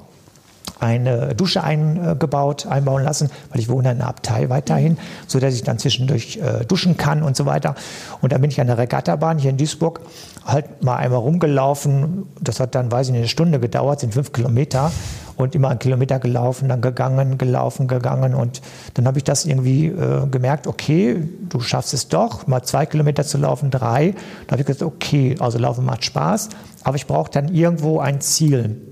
eine Dusche eingebaut, einbauen lassen, weil ich wohne in einer Abtei weiterhin, so dass ich dann zwischendurch äh, duschen kann und so weiter. Und dann bin ich an der Regattabahn hier in Duisburg halt mal einmal rumgelaufen. Das hat dann, weiß ich nicht, eine Stunde gedauert, sind fünf Kilometer und immer einen Kilometer gelaufen, dann gegangen, gelaufen, gegangen und dann habe ich das irgendwie äh, gemerkt, okay, du schaffst es doch, mal zwei Kilometer zu laufen, drei. Dann habe ich gesagt, okay, also Laufen macht Spaß, aber ich brauche dann irgendwo ein Ziel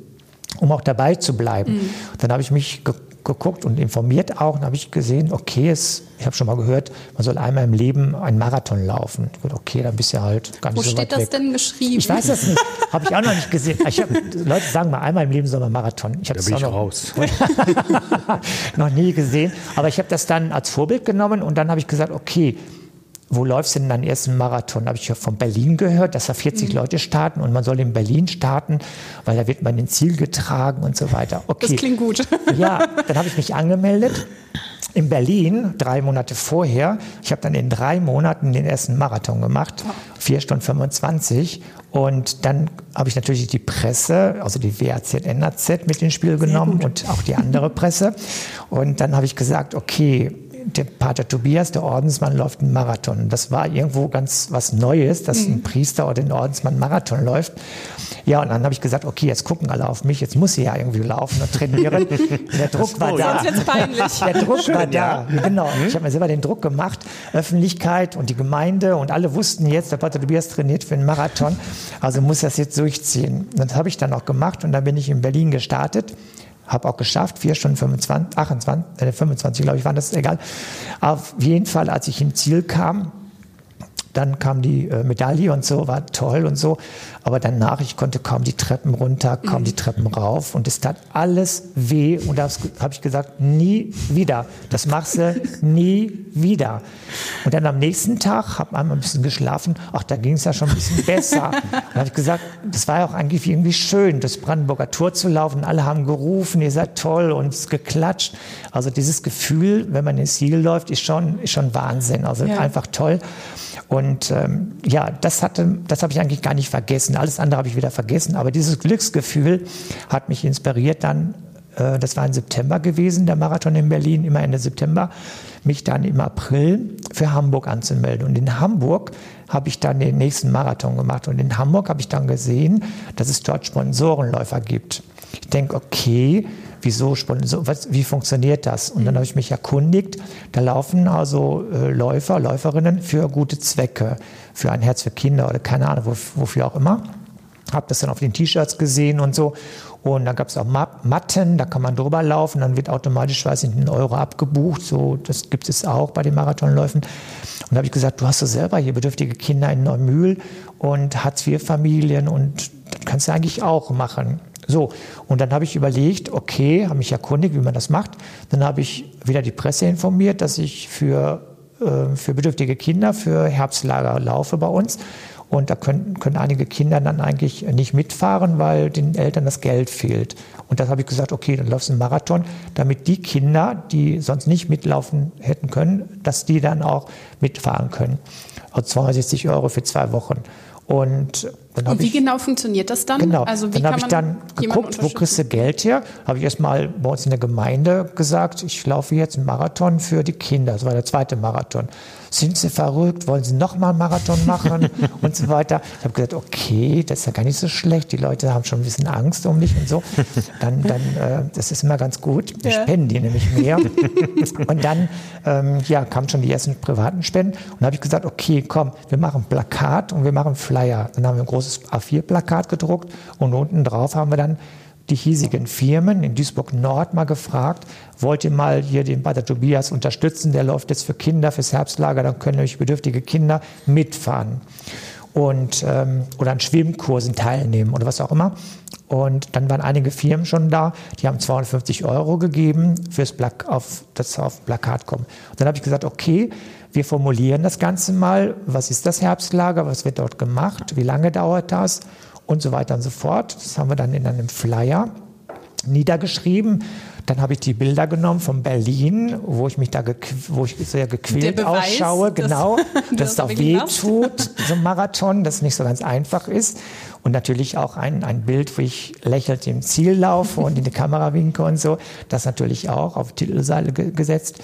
um auch dabei zu bleiben. Mhm. Dann habe ich mich ge geguckt und informiert auch und habe ich gesehen, okay, es, ich habe schon mal gehört, man soll einmal im Leben einen Marathon laufen. Ich dachte, okay, dann bist du halt gar nicht Wo so steht weit das weg. denn geschrieben? Ich weiß das nicht. Habe ich auch noch nicht gesehen. Ich hab, Leute sagen mal, einmal im Leben soll man Marathon. Ich habe da bin ich noch, raus. (laughs) noch nie gesehen. Aber ich habe das dann als Vorbild genommen und dann habe ich gesagt, okay, wo läufst du denn deinen ersten Marathon? Habe ich ja von Berlin gehört, dass da 40 mhm. Leute starten und man soll in Berlin starten, weil da wird man ins Ziel getragen und so weiter. Okay. Das klingt gut. Ja, dann habe ich mich angemeldet in Berlin, drei Monate vorher. Ich habe dann in drei Monaten den ersten Marathon gemacht, vier Stunden 25. Und dann habe ich natürlich die Presse, also die WAZ, NAZ mit ins Spiel genommen und auch die andere Presse. Und dann habe ich gesagt, okay, der Pater Tobias, der Ordensmann, läuft einen Marathon. Das war irgendwo ganz was Neues, dass mhm. ein Priester oder ein Ordensmann einen Marathon läuft. Ja, und dann habe ich gesagt, okay, jetzt gucken alle auf mich, jetzt muss ich ja irgendwie laufen und trainieren. (laughs) der Druck war da. Sonst peinlich. Der Druck Schön, war da. Ja. Genau. Mhm. Ich habe mir selber den Druck gemacht, Öffentlichkeit und die Gemeinde und alle wussten jetzt, der Pater Tobias trainiert für einen Marathon, also muss das jetzt durchziehen. Das habe ich dann auch gemacht und dann bin ich in Berlin gestartet habe auch geschafft, 4 Stunden 25, 28, äh, 25, glaube ich, waren das egal. Auf jeden Fall, als ich im Ziel kam, dann kam die äh, Medaille und so, war toll und so. Aber danach, ich konnte kaum die Treppen runter, kaum die Treppen rauf und es tat alles weh. Und da habe ich gesagt, nie wieder. Das machst du (laughs) nie wieder. Und dann am nächsten Tag, habe einmal ein bisschen geschlafen, ach, da ging es ja schon ein bisschen besser. (laughs) Und habe ich gesagt, das war ja auch eigentlich irgendwie schön, das Brandenburger Tor zu laufen. Alle haben gerufen, ihr seid toll und geklatscht. Also dieses Gefühl, wenn man ins Ziel läuft, ist schon, ist schon Wahnsinn. Also ja. einfach toll. Und ähm, ja, das das habe ich eigentlich gar nicht vergessen. Alles andere habe ich wieder vergessen. Aber dieses Glücksgefühl hat mich inspiriert dann. Äh, das war im September gewesen, der Marathon in Berlin, immer Ende September, mich dann im April für Hamburg anzumelden. Und in Hamburg habe ich dann den nächsten Marathon gemacht. Und in Hamburg habe ich dann gesehen, dass es dort Sponsorenläufer gibt. Ich denke, okay, wieso, so, was, wie funktioniert das? Und dann habe ich mich erkundigt, da laufen also äh, Läufer, Läuferinnen für gute Zwecke, für ein Herz für Kinder oder keine Ahnung, wofür auch immer. Habe das dann auf den T-Shirts gesehen und so. Und dann gab es auch Matten, da kann man drüber laufen, dann wird automatisch, weiß ich, ein Euro abgebucht. So, das gibt es auch bei den Marathonläufen. Und da habe ich gesagt, du hast doch selber hier bedürftige Kinder in Neumühl und Hartz-IV-Familien und das kannst du eigentlich auch machen. So, und dann habe ich überlegt, okay, habe mich erkundigt, wie man das macht. Dann habe ich wieder die Presse informiert, dass ich für, äh, für bedürftige Kinder für Herbstlager laufe bei uns. Und da können, können einige Kinder dann eigentlich nicht mitfahren, weil den Eltern das Geld fehlt. Und da habe ich gesagt, okay, dann laufst du einen Marathon, damit die Kinder, die sonst nicht mitlaufen hätten können, dass die dann auch mitfahren können. Also 260 Euro für zwei Wochen. Und, und wie ich, genau funktioniert das dann? Genau, also wie dann habe ich dann geguckt, wo kriegst du Geld her? Habe ich erstmal bei uns in der Gemeinde gesagt, ich laufe jetzt einen Marathon für die Kinder. Das war der zweite Marathon sind Sie verrückt, wollen Sie nochmal einen Marathon machen (laughs) und so weiter. Ich habe gesagt, okay, das ist ja gar nicht so schlecht, die Leute haben schon ein bisschen Angst um mich und so. Dann, dann äh, das ist immer ganz gut, wir ja. spenden die nämlich mehr. (laughs) und dann ähm, ja, kamen schon die ersten privaten Spenden und habe ich gesagt, okay, komm, wir machen Plakat und wir machen Flyer. Dann haben wir ein großes A4-Plakat gedruckt und unten drauf haben wir dann die hiesigen Firmen in Duisburg Nord mal gefragt, wollt ihr mal hier den Pater Tobias unterstützen, der läuft jetzt für Kinder, fürs Herbstlager, dann können nämlich bedürftige Kinder mitfahren und, ähm, oder an Schwimmkursen teilnehmen oder was auch immer. Und dann waren einige Firmen schon da, die haben 250 Euro gegeben fürs Plak auf, das auf Plakat kommen. Und dann habe ich gesagt, okay, wir formulieren das Ganze mal. Was ist das Herbstlager? Was wird dort gemacht? Wie lange dauert das? Und so weiter und so fort. Das haben wir dann in einem Flyer niedergeschrieben. Dann habe ich die Bilder genommen von Berlin, wo ich mich da wo ich sehr gequält Beweis, ausschaue, genau, (laughs) dass, es auch weh tut, so ein Marathon, das nicht so ganz einfach ist. Und natürlich auch ein, ein Bild, wo ich lächelnd im Ziel laufe und in die Kamera winke und so. Das natürlich auch auf Titelseite gesetzt.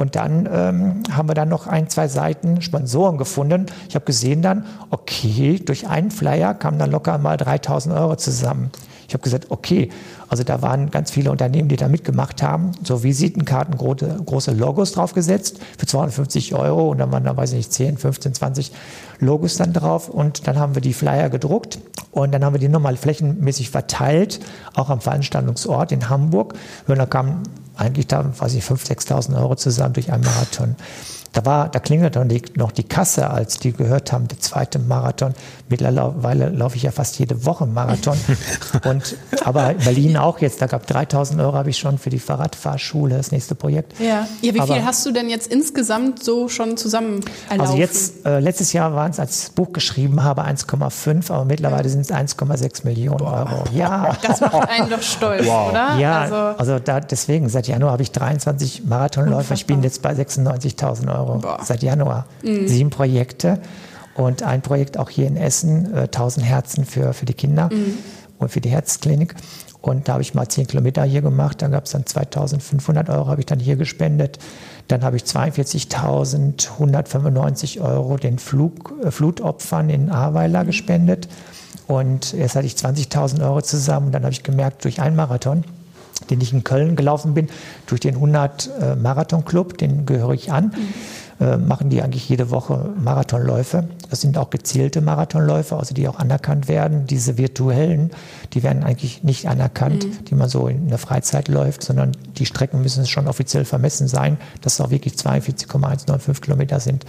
Und dann ähm, haben wir dann noch ein, zwei Seiten Sponsoren gefunden. Ich habe gesehen dann, okay, durch einen Flyer kamen dann locker mal 3000 Euro zusammen. Ich habe gesagt, okay, also da waren ganz viele Unternehmen, die da mitgemacht haben, so Visitenkarten, große, große Logos draufgesetzt für 250 Euro und dann waren da, weiß ich nicht, 10, 15, 20 Logos dann drauf und dann haben wir die Flyer gedruckt und dann haben wir die nochmal flächenmäßig verteilt, auch am Veranstaltungsort in Hamburg. Und da kamen eigentlich da, weiß ich, 5.000, 6.000 Euro zusammen durch einen Marathon. Da war, da klingelt dann die, noch die Kasse, als die gehört haben, der zweite Marathon. Mittlerweile laufe ich ja fast jede Woche Marathon. (laughs) Und, aber Berlin auch jetzt, da gab 3000 Euro habe ich schon für die Fahrradfahrschule, das nächste Projekt. Ja, ja wie aber, viel hast du denn jetzt insgesamt so schon zusammen erlaufen? Also jetzt, äh, letztes Jahr waren es, als ich das Buch geschrieben habe, 1,5, aber mittlerweile ja. sind es 1,6 Millionen Boah. Euro. Ja. (laughs) Das macht einen doch stolz, wow. oder? Ja, also, also da, deswegen, seit Januar habe ich 23 Marathonläufer. Ich bin jetzt bei 96.000 Euro. Euro Boah. seit Januar. Mhm. Sieben Projekte und ein Projekt auch hier in Essen, äh, 1000 Herzen für, für die Kinder mhm. und für die Herzklinik. Und da habe ich mal 10 Kilometer hier gemacht. Dann gab es dann 2500 Euro, habe ich dann hier gespendet. Dann habe ich 42.195 Euro den Flug, äh, Flutopfern in Ahrweiler mhm. gespendet. Und erst hatte ich 20.000 Euro zusammen. Und dann habe ich gemerkt, durch einen Marathon, den ich in Köln gelaufen bin, durch den 100 äh, Marathon Club, den gehöre ich an. Mhm äh, machen die eigentlich jede Woche Marathonläufe. Das sind auch gezielte Marathonläufe, also die auch anerkannt werden. Diese virtuellen, die werden eigentlich nicht anerkannt, mhm. die man so in der Freizeit läuft, sondern die Strecken müssen schon offiziell vermessen sein, dass es auch wirklich 42,195 Kilometer sind.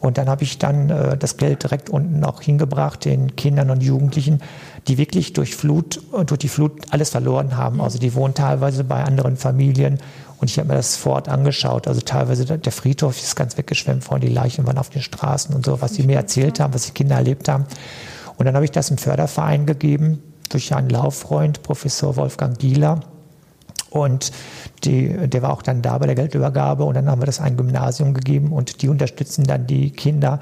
Und dann habe ich dann äh, das Geld direkt unten auch hingebracht den Kindern und Jugendlichen, die wirklich durch Flut, durch die Flut alles verloren haben. Mhm. Also die wohnen teilweise bei anderen Familien und ich habe mir das vor Ort angeschaut. Also teilweise der Friedhof ist ganz weggeschwemmt worden, die Leichen waren auf den Straßen und so, was sie mir erzählt haben, was die Kinder erlebt haben. Und dann habe ich das im Förderverein gegeben durch einen Lauffreund, Professor Wolfgang Gieler. Und die, der war auch dann da bei der Geldübergabe. Und dann haben wir das ein Gymnasium gegeben und die unterstützen dann die Kinder,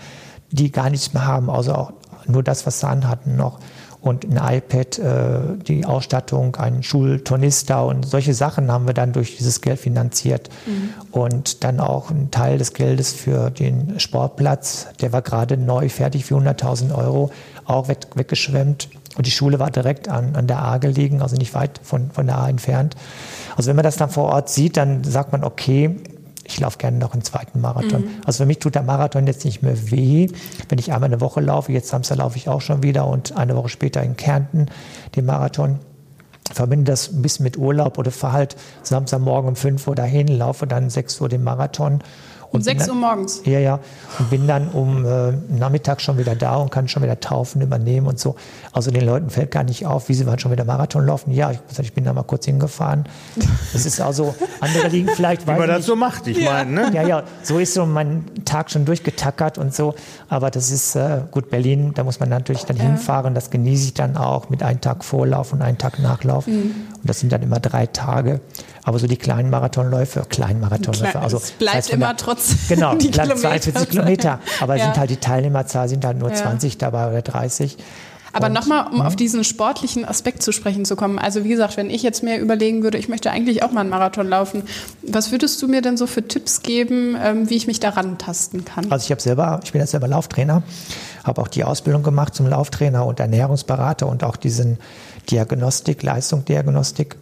die gar nichts mehr haben, also auch nur das, was sie anhatten noch und ein iPad, äh, die Ausstattung, ein Schultornister und solche Sachen haben wir dann durch dieses Geld finanziert. Mhm. Und dann auch ein Teil des Geldes für den Sportplatz, der war gerade neu fertig für 100.000 Euro, auch weg, weggeschwemmt. Und die Schule war direkt an, an der A gelegen, also nicht weit von, von der A entfernt. Also wenn man das dann vor Ort sieht, dann sagt man, okay, ich laufe gerne noch einen zweiten Marathon. Mhm. Also für mich tut der Marathon jetzt nicht mehr weh, wenn ich einmal eine Woche laufe. Jetzt Samstag laufe ich auch schon wieder und eine Woche später in Kärnten den Marathon. Verbinde das ein bisschen mit Urlaub oder fahre halt Samstagmorgen um 5 Uhr dahin, laufe dann 6 Uhr den Marathon um 6 Uhr morgens? Ja, ja. Und bin dann um äh, Nachmittag schon wieder da und kann schon wieder taufen, übernehmen und so. Also den Leuten fällt gar nicht auf, wie sie waren schon wieder Marathon laufen. Ja, ich, ich bin da mal kurz hingefahren. Das ist also, andere liegen vielleicht, Wie man das so macht, ich ja. meine. Ne? Ja, ja, so ist so mein Tag schon durchgetackert und so. Aber das ist äh, gut, Berlin, da muss man natürlich dann ja. hinfahren. Das genieße ich dann auch mit einem Tag Vorlauf und einem Tag Nachlauf. Mhm. Und das sind dann immer drei Tage. Aber so die kleinen Marathonläufe, kleinen Marathonläufe, also es bleibt das heißt immer trotzdem (laughs) genau, die Kilometer 42 Kilometer, aber ja. sind halt die Teilnehmerzahl sind halt nur ja. 20 dabei oder 30. Aber nochmal, um ja. auf diesen sportlichen Aspekt zu sprechen zu kommen. Also wie gesagt, wenn ich jetzt mir überlegen würde, ich möchte eigentlich auch mal einen Marathon laufen, was würdest du mir denn so für Tipps geben, ähm, wie ich mich daran tasten kann? Also ich habe selber, ich bin jetzt selber Lauftrainer, habe auch die Ausbildung gemacht zum Lauftrainer und Ernährungsberater und auch diesen Diagnostik, Leistungsdiagnostik.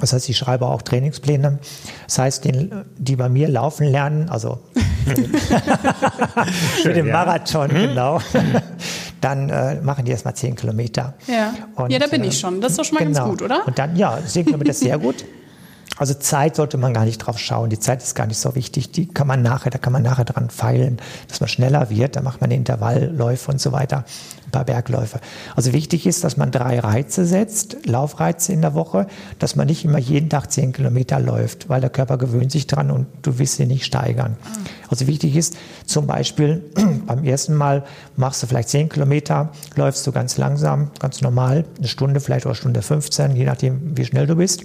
Das heißt, ich schreibe auch Trainingspläne. Das heißt, den, die bei mir laufen lernen, also (laughs) (laughs) für den, Marathon, ja. genau, (laughs) dann äh, machen die erstmal 10 Kilometer. Ja. Und, ja, da bin ich äh, schon. Das ist doch schon mal genau. ganz gut, oder? Und dann, ja, 10 Kilometer ist sehr gut. Also Zeit sollte man gar nicht drauf schauen. Die Zeit ist gar nicht so wichtig. Die kann man nachher, da kann man nachher dran feilen, dass man schneller wird. Da macht man Intervallläufe und so weiter, ein paar Bergläufe. Also wichtig ist, dass man drei Reize setzt, Laufreize in der Woche, dass man nicht immer jeden Tag zehn Kilometer läuft, weil der Körper gewöhnt sich dran und du willst sie nicht steigern. Also wichtig ist zum Beispiel (clears throat) beim ersten Mal machst du vielleicht zehn Kilometer, läufst du ganz langsam, ganz normal, eine Stunde vielleicht oder Stunde 15, je nachdem, wie schnell du bist.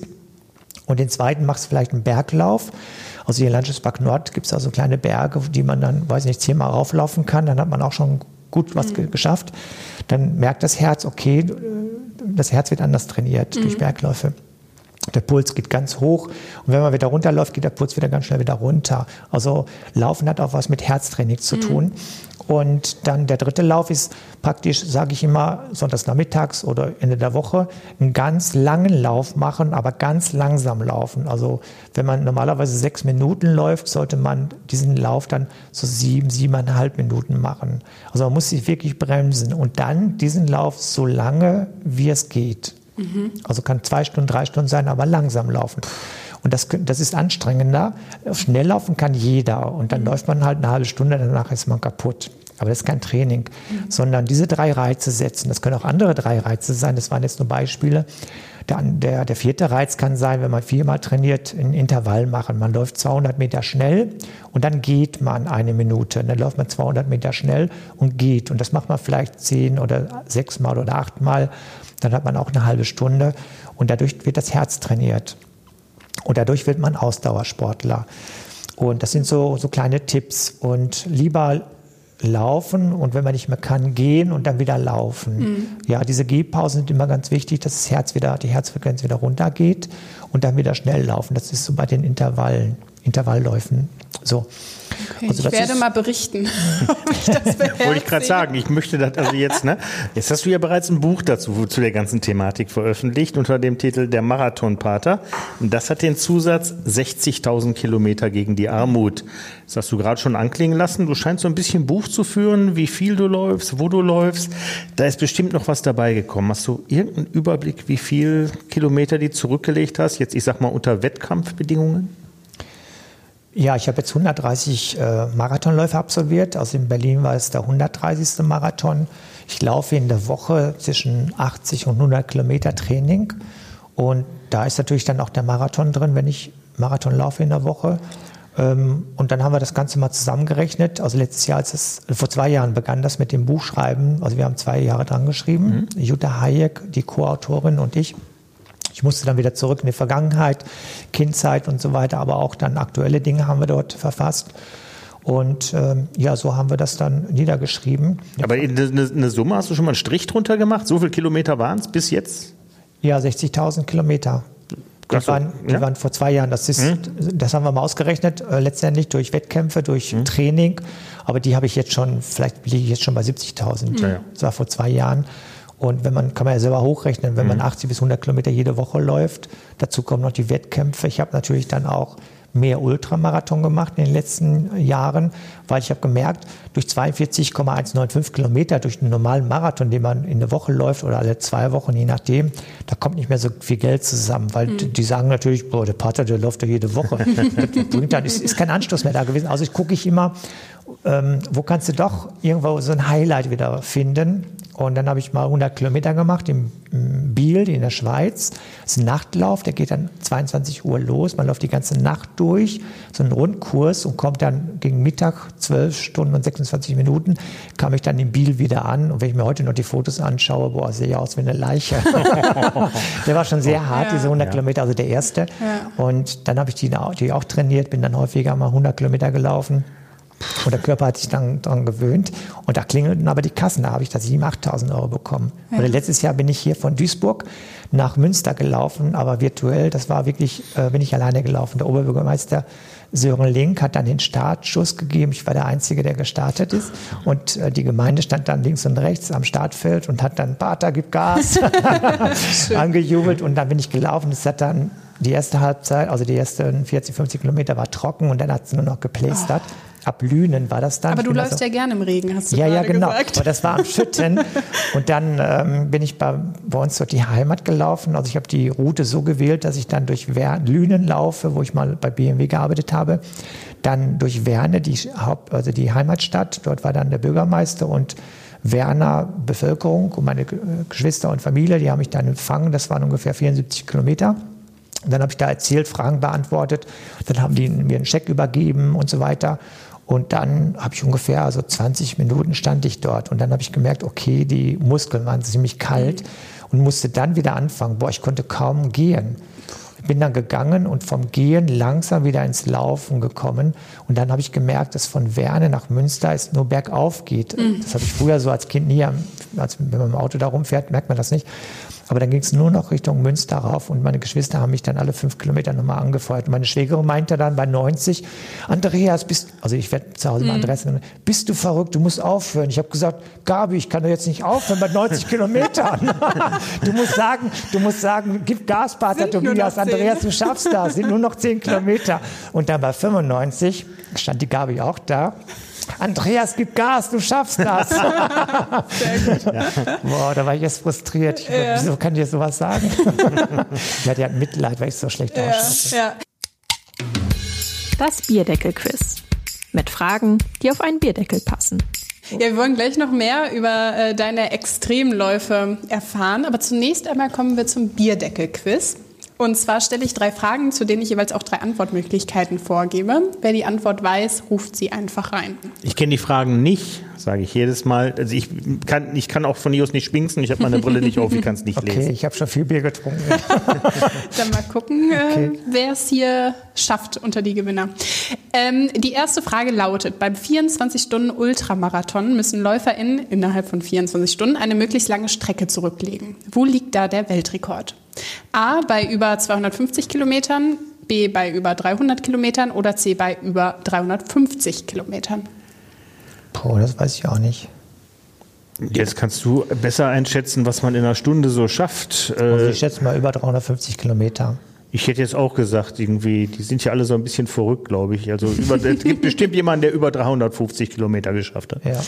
Und den zweiten machst du vielleicht einen Berglauf. Also hier in Landschaftspark Nord gibt es also kleine Berge, die man dann, weiß nicht, zehnmal rauflaufen kann. Dann hat man auch schon gut was mhm. geschafft. Dann merkt das Herz, okay, das Herz wird anders trainiert mhm. durch Bergläufe. Der Puls geht ganz hoch und wenn man wieder runterläuft, geht der Puls wieder ganz schnell wieder runter. Also Laufen hat auch was mit Herztraining zu mhm. tun. Und dann der dritte Lauf ist praktisch, sage ich immer, sonntags nachmittags oder Ende der Woche, einen ganz langen Lauf machen, aber ganz langsam laufen. Also wenn man normalerweise sechs Minuten läuft, sollte man diesen Lauf dann so sieben, siebeneinhalb Minuten machen. Also man muss sich wirklich bremsen und dann diesen Lauf so lange, wie es geht. Mhm. Also kann zwei Stunden, drei Stunden sein, aber langsam laufen. Und das, das ist anstrengender. Schnell laufen kann jeder. Und dann mhm. läuft man halt eine halbe Stunde, danach ist man kaputt. Aber das ist kein Training, mhm. sondern diese drei Reize setzen. Das können auch andere drei Reize sein. Das waren jetzt nur Beispiele. Der, der, der vierte Reiz kann sein, wenn man viermal trainiert, einen Intervall machen. Man läuft 200 Meter schnell und dann geht man eine Minute. dann läuft man 200 Meter schnell und geht. Und das macht man vielleicht zehn oder sechsmal oder achtmal. Dann hat man auch eine halbe Stunde und dadurch wird das Herz trainiert. Und dadurch wird man Ausdauersportler. Und das sind so, so kleine Tipps. Und lieber laufen und wenn man nicht mehr kann, gehen und dann wieder laufen. Mhm. Ja, diese Gehpausen sind immer ganz wichtig, dass das Herz wieder, die Herzfrequenz wieder runtergeht und dann wieder schnell laufen. Das ist so bei den Intervallen, Intervallläufen so. Okay, also ich werde mal berichten. (laughs) ich (laughs) Wollte ich gerade sagen, ich möchte das also jetzt, ne? Jetzt hast du ja bereits ein Buch dazu zu der ganzen Thematik veröffentlicht unter dem Titel Der Marathonpater. Und das hat den Zusatz 60.000 Kilometer gegen die Armut. Das hast du gerade schon anklingen lassen. Du scheinst so ein bisschen Buch zu führen, wie viel du läufst, wo du läufst. Da ist bestimmt noch was dabei gekommen. Hast du irgendeinen Überblick, wie viel Kilometer du zurückgelegt hast? Jetzt, ich sag mal, unter Wettkampfbedingungen? Ja, ich habe jetzt 130 äh, Marathonläufe absolviert. Also in Berlin war es der 130. Marathon. Ich laufe in der Woche zwischen 80 und 100 Kilometer Training. Und da ist natürlich dann auch der Marathon drin, wenn ich Marathon laufe in der Woche. Ähm, und dann haben wir das Ganze mal zusammengerechnet. Also letztes Jahr, als es, vor zwei Jahren begann das mit dem Buchschreiben. Also wir haben zwei Jahre dran geschrieben. Mhm. Jutta Hayek, die Co-Autorin und ich. Ich musste dann wieder zurück in die Vergangenheit, Kindzeit und so weiter, aber auch dann aktuelle Dinge haben wir dort verfasst. Und ähm, ja, so haben wir das dann niedergeschrieben. Aber eine, eine Summe hast du schon mal einen Strich drunter gemacht? So viele Kilometer waren es bis jetzt? Ja, 60.000 Kilometer. Die, waren, die ja? waren vor zwei Jahren. Das, ist, hm? das haben wir mal ausgerechnet, äh, letztendlich durch Wettkämpfe, durch hm? Training. Aber die habe ich jetzt schon, vielleicht liege ich jetzt schon bei 70.000. Ja, ja. Das war vor zwei Jahren. Und wenn man, kann man ja selber hochrechnen, wenn man 80 bis 100 Kilometer jede Woche läuft, dazu kommen noch die Wettkämpfe. Ich habe natürlich dann auch mehr Ultramarathon gemacht in den letzten Jahren, weil ich habe gemerkt, durch 42,195 Kilometer, durch einen normalen Marathon, den man in der Woche läuft oder alle zwei Wochen, je nachdem, da kommt nicht mehr so viel Geld zusammen, weil mhm. die sagen natürlich, boah, der Pater, der läuft ja jede Woche. (laughs) das bringt dann, ist, ist kein Anstoß mehr da gewesen. Also ich gucke ich immer, ähm, wo kannst du doch irgendwo so ein Highlight wieder finden. Und dann habe ich mal 100 Kilometer gemacht im Biel in der Schweiz. Das ist ein Nachtlauf, der geht dann 22 Uhr los. Man läuft die ganze Nacht durch, so einen Rundkurs und kommt dann gegen Mittag, 12 Stunden und 26 Minuten, kam ich dann in Biel wieder an. Und wenn ich mir heute noch die Fotos anschaue, boah, sehe ich aus wie eine Leiche. (laughs) der war schon sehr hart, ja. diese 100 ja. Kilometer, also der erste. Ja. Und dann habe ich die, die auch trainiert, bin dann häufiger mal 100 Kilometer gelaufen. Und der Körper hat sich dann daran gewöhnt. Und da klingelten aber die Kassen. Da habe ich da 7.000, 8.000 Euro bekommen. Ja. Oder letztes Jahr bin ich hier von Duisburg nach Münster gelaufen, aber virtuell. Das war wirklich, äh, bin ich alleine gelaufen. Der Oberbürgermeister Sören Link hat dann den Startschuss gegeben. Ich war der Einzige, der gestartet ist. Und äh, die Gemeinde stand dann links und rechts am Startfeld und hat dann, Pater, gib Gas, (laughs) (laughs) angejubelt. Und dann bin ich gelaufen. Es hat dann die erste Halbzeit, also die ersten 40, 50 Kilometer war trocken und dann hat es nur noch geplästert. Oh ab Lünen war das dann. Aber du läufst also, ja gerne im Regen, hast du Ja, ja, genau. Gesagt. Aber das war am Schütten. und dann ähm, bin ich bei, bei uns durch die Heimat gelaufen. Also ich habe die Route so gewählt, dass ich dann durch Wer Lünen laufe, wo ich mal bei BMW gearbeitet habe. Dann durch Werne, die Haupt, also die Heimatstadt. Dort war dann der Bürgermeister und Werner Bevölkerung und meine Geschwister und Familie, die haben mich dann empfangen. Das waren ungefähr 74 Kilometer. Und dann habe ich da erzählt, Fragen beantwortet. Dann haben die mir einen Scheck übergeben und so weiter. Und dann habe ich ungefähr, also 20 Minuten stand ich dort. Und dann habe ich gemerkt, okay, die Muskeln waren ziemlich kalt und musste dann wieder anfangen. Boah, ich konnte kaum gehen. Ich bin dann gegangen und vom Gehen langsam wieder ins Laufen gekommen. Und dann habe ich gemerkt, dass von Werne nach Münster es nur bergauf geht. Mhm. Das habe ich früher so als Kind nie, als, wenn man im Auto da rumfährt, merkt man das nicht. Aber dann ging es nur noch Richtung Münster rauf und meine Geschwister haben mich dann alle fünf Kilometer nochmal angefeuert. Und meine Schwägerin meinte dann bei 90, Andreas, bist, also ich werde zu Hause mhm. mal Andreas, bist du verrückt, du musst aufhören. Ich habe gesagt, Gabi, ich kann doch jetzt nicht aufhören bei 90 (laughs) Kilometern. (laughs) du musst sagen, du musst sagen, gib Gas, Pater Tobias, Andreas, du schaffst das, sind nur noch zehn (laughs) Kilometer. Und dann bei 95 stand die Gabi auch da Andreas, gib Gas, du schaffst das. (laughs) Sehr gut. Ja. Boah, da war ich jetzt frustriert. Ich, ja. Wieso kann ich sowas sagen? (laughs) ja, die hat Mitleid, weil ich so schlecht ja. ausschaue. Ja. Das Bierdeckel-Quiz. Mit Fragen, die auf einen Bierdeckel passen. Ja, wir wollen gleich noch mehr über äh, deine Extremläufe erfahren. Aber zunächst einmal kommen wir zum Bierdeckel-Quiz. Und zwar stelle ich drei Fragen, zu denen ich jeweils auch drei Antwortmöglichkeiten vorgebe. Wer die Antwort weiß, ruft sie einfach rein. Ich kenne die Fragen nicht, sage ich jedes Mal. Also ich kann, ich kann auch von Nios nicht schwingsen. Ich habe meine Brille nicht auf, ich kann es nicht okay, lesen. Okay, ich habe schon viel Bier getrunken. (laughs) Dann mal gucken, äh, okay. wer es hier schafft unter die Gewinner. Ähm, die erste Frage lautet, beim 24-Stunden-Ultramarathon müssen LäuferInnen innerhalb von 24 Stunden eine möglichst lange Strecke zurücklegen. Wo liegt da der Weltrekord? A bei über 250 Kilometern, B bei über 300 Kilometern oder C bei über 350 Kilometern? Boah, das weiß ich auch nicht. Jetzt kannst du besser einschätzen, was man in einer Stunde so schafft. Also ich schätze mal über 350 Kilometer. Ich hätte jetzt auch gesagt, irgendwie, die sind ja alle so ein bisschen verrückt, glaube ich. Also über, (laughs) es gibt bestimmt jemanden, der über 350 Kilometer geschafft hat. Ja.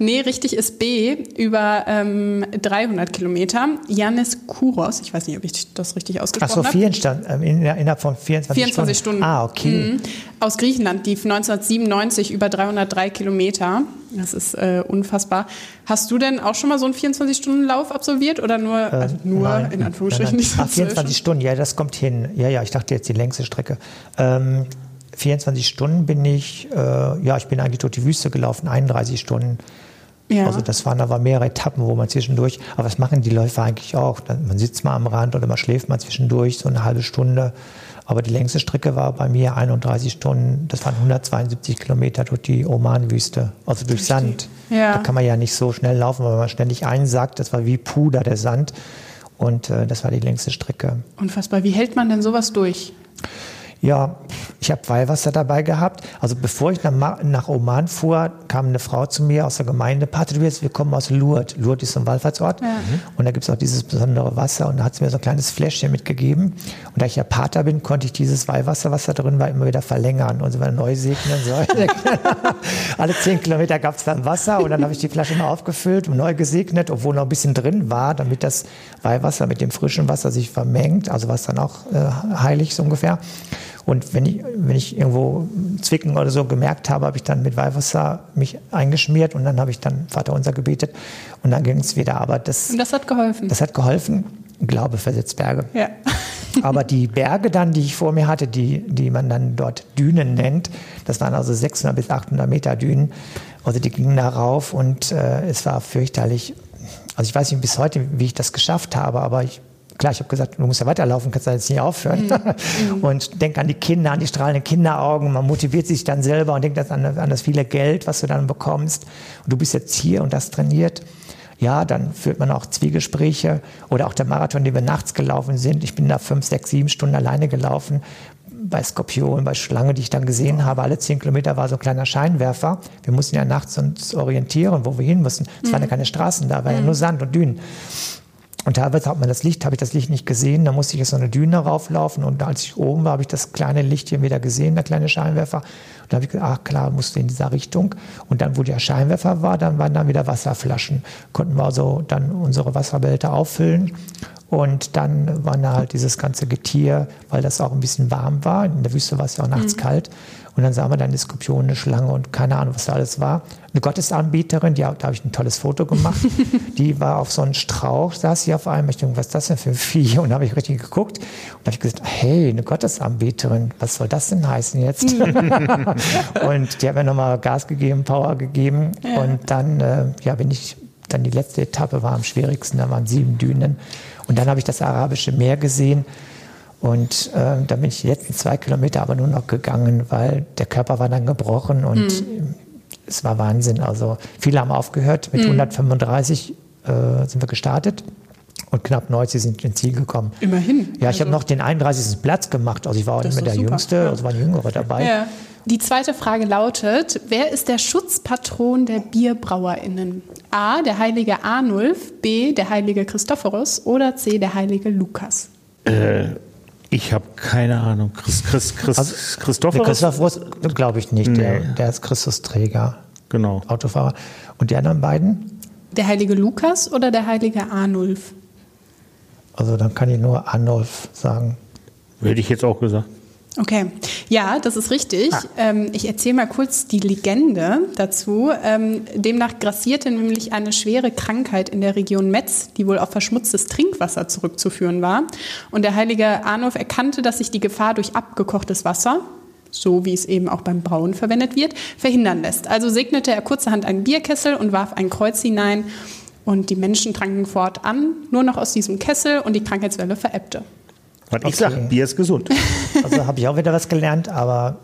Nee, richtig ist B, über ähm, 300 Kilometer. Janis Kuros, ich weiß nicht, ob ich das richtig ausgesprochen habe. Ach so, vier Stand, ähm, innerhalb von 24, 24 Stunden. Stunden. Ah, okay. Mhm. Aus Griechenland, die 1997 über 303 Kilometer. Das ist äh, unfassbar. Hast du denn auch schon mal so einen 24-Stunden-Lauf absolviert oder nur, äh, also nur nein, in Anführungsstrichen nein, nein. Ach, 24 Stunden, ja, das kommt hin. Ja, ja, ich dachte jetzt die längste Strecke. Ähm, 24 Stunden bin ich, äh, ja, ich bin eigentlich durch die Wüste gelaufen, 31 Stunden. Ja. Also das waren aber mehrere Etappen, wo man zwischendurch, aber das machen die Läufer eigentlich auch. Man sitzt mal am Rand oder man schläft mal zwischendurch, so eine halbe Stunde. Aber die längste Strecke war bei mir 31 Stunden, das waren 172 Kilometer durch die Omanwüste, also durch Sand. Ja. Da kann man ja nicht so schnell laufen, weil man ständig einsackt. Das war wie Puder, der Sand. Und äh, das war die längste Strecke. Unfassbar. Wie hält man denn sowas durch? Ja, ich habe Weihwasser dabei gehabt. Also bevor ich nach, nach Oman fuhr, kam eine Frau zu mir aus der Gemeinde, Patrick, wir kommen aus Lourdes. Lourdes ist ein Wallfahrtsort. Ja. Und da gibt es auch dieses besondere Wasser. Und da hat sie mir so ein kleines Fläschchen mitgegeben. Und da ich ja Pater bin, konnte ich dieses Weihwasser, was da drin war, immer wieder verlängern und so wieder neu segnen. So. (laughs) Alle zehn Kilometer gab es dann Wasser und dann habe ich die Flasche noch aufgefüllt und neu gesegnet, obwohl noch ein bisschen drin war, damit das Weihwasser mit dem frischen Wasser sich vermengt. Also was dann auch äh, heilig so ungefähr. Und wenn ich, wenn ich irgendwo Zwicken oder so gemerkt habe, habe ich dann mit Weihwasser mich eingeschmiert und dann habe ich dann Vater unser gebetet und dann ging es wieder. Aber das, und das hat geholfen. Das hat geholfen. Glaube versetzt Berge. Ja. (laughs) Aber die Berge dann, die ich vor mir hatte, die, die man dann dort Dünen nennt, das waren also 600 bis 800 Meter Dünen. Also die gingen da rauf und äh, es war fürchterlich. Also ich weiß nicht bis heute, wie ich das geschafft habe, aber ich klar, ich habe gesagt, du musst ja weiterlaufen, kannst ja jetzt nicht aufhören. (laughs) Mhm. und denk an die Kinder, an die strahlenden Kinderaugen. Man motiviert sich dann selber und denkt an, an das viele Geld, was du dann bekommst. Und du bist jetzt hier und das trainiert. Ja, dann führt man auch Zwiegespräche oder auch der Marathon, den wir nachts gelaufen sind. Ich bin da fünf, sechs, sieben Stunden alleine gelaufen bei Skorpionen, bei Schlange, die ich dann gesehen habe. Alle zehn Kilometer war so ein kleiner Scheinwerfer. Wir mussten ja nachts uns orientieren, wo wir hin mussten. Es mhm. waren ja keine Straßen da, war ja mhm. nur Sand und Dünen. Und teilweise hat man das Licht, habe ich das Licht nicht gesehen, da musste ich jetzt so eine Düne rauflaufen und als ich oben war, habe ich das kleine Lichtchen wieder gesehen, der kleine Scheinwerfer. Und da habe ich gesagt, ach klar, musste in dieser Richtung. Und dann, wo der Scheinwerfer war, dann waren dann wieder Wasserflaschen. Konnten wir also dann unsere Wasserbehälter auffüllen. Und dann war da halt dieses ganze Getier, weil das auch ein bisschen warm war. In der Wüste war es ja auch nachts mhm. kalt. Und dann sah man dann eine Skorpion, eine Schlange und keine Ahnung, was da alles war. Eine Gottesanbieterin, die, da habe ich ein tolles Foto gemacht. (laughs) die war auf so einem Strauch, saß sie auf einem. Ich dachte, was ist das denn für ein Vieh? Und da habe ich richtig geguckt und habe ich gesagt, hey, eine Gottesanbieterin, was soll das denn heißen jetzt? (laughs) und die hat mir nochmal Gas gegeben, Power gegeben. Ja. Und dann, äh, ja, bin ich, dann die letzte Etappe war am schwierigsten, da waren sieben Dünen. Und dann habe ich das Arabische Meer gesehen. Und äh, da bin ich die letzten zwei Kilometer aber nur noch gegangen, weil der Körper war dann gebrochen und mhm. es war Wahnsinn. Also viele haben aufgehört. Mit mhm. 135 äh, sind wir gestartet und knapp 90 sind ins Ziel gekommen. Immerhin. Ja, ich also. habe noch den 31. Platz gemacht. Also ich war auch nicht mehr der super. Jüngste, also waren Jüngere dabei. Ja. Die zweite Frage lautet, wer ist der Schutzpatron der BierbrauerInnen? A, der heilige Arnulf, B, der heilige Christophorus oder C, der heilige Lukas? Äh, ich habe keine Ahnung. Chris, Chris, Chris, also, Christophorus? Christophorus glaube ich nicht. Nee. Der, der ist Christusträger. Genau. Autofahrer. Und die anderen beiden? Der heilige Lukas oder der heilige Arnulf? Also dann kann ich nur Arnulf sagen. Hätte ich jetzt auch gesagt. Okay, ja, das ist richtig. Ah. Ähm, ich erzähle mal kurz die Legende dazu. Ähm, demnach grassierte nämlich eine schwere Krankheit in der Region Metz, die wohl auf verschmutztes Trinkwasser zurückzuführen war. Und der heilige Arnulf erkannte, dass sich die Gefahr durch abgekochtes Wasser so wie es eben auch beim Brauen verwendet wird, verhindern lässt. Also segnete er kurzerhand einen Bierkessel und warf ein Kreuz hinein und die Menschen tranken fortan nur noch aus diesem Kessel und die Krankheitswelle verebbte. Was okay. ich sage, Bier ist gesund. (laughs) Also habe ich auch wieder was gelernt, aber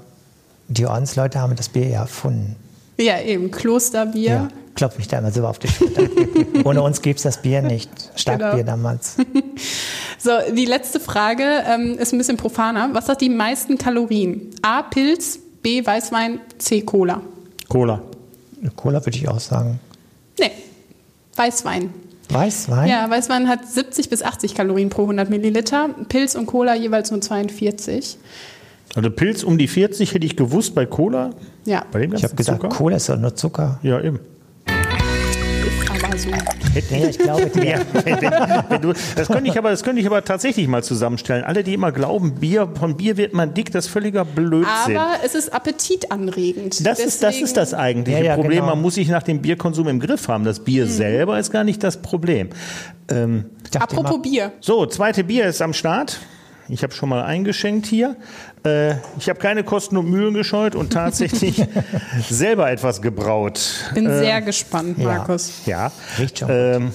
die Ordensleute haben das Bier ja erfunden. Ja, eben, Klosterbier. Ja, klopft mich da immer so auf die Schulter. (laughs) Ohne uns gäbe es das Bier nicht. Starkbier genau. damals. (laughs) So, die letzte Frage ähm, ist ein bisschen profaner. Was hat die meisten Kalorien? A, Pilz, B, Weißwein, C, Cola. Cola. Cola würde ich auch sagen. Nee, Weißwein. Weißwein? Ja, Weißwein hat 70 bis 80 Kalorien pro 100 Milliliter. Pilz und Cola jeweils nur 42. Also Pilz um die 40 hätte ich gewusst bei Cola. Ja. Bei dem ich habe gesagt, Zucker. Cola ist doch nur Zucker. Ja, eben aber so. Ja, ich glaube, ja, (laughs) wenn du, das, könnte ich aber, das könnte ich aber tatsächlich mal zusammenstellen. Alle, die immer glauben, Bier, von Bier wird man dick, das ist völliger Blödsinn. Aber es ist appetitanregend. Das, ist, das ist das eigentliche ja, ja, Problem. Genau. Man muss sich nach dem Bierkonsum im Griff haben. Das Bier mhm. selber ist gar nicht das Problem. Ähm, Apropos Bier. So, zweite Bier ist am Start. Ich habe schon mal eingeschenkt hier. Äh, ich habe keine Kosten und Mühen gescheut und tatsächlich (laughs) selber etwas gebraut. Bin äh, sehr gespannt, Markus. Ja. ja. Ähm,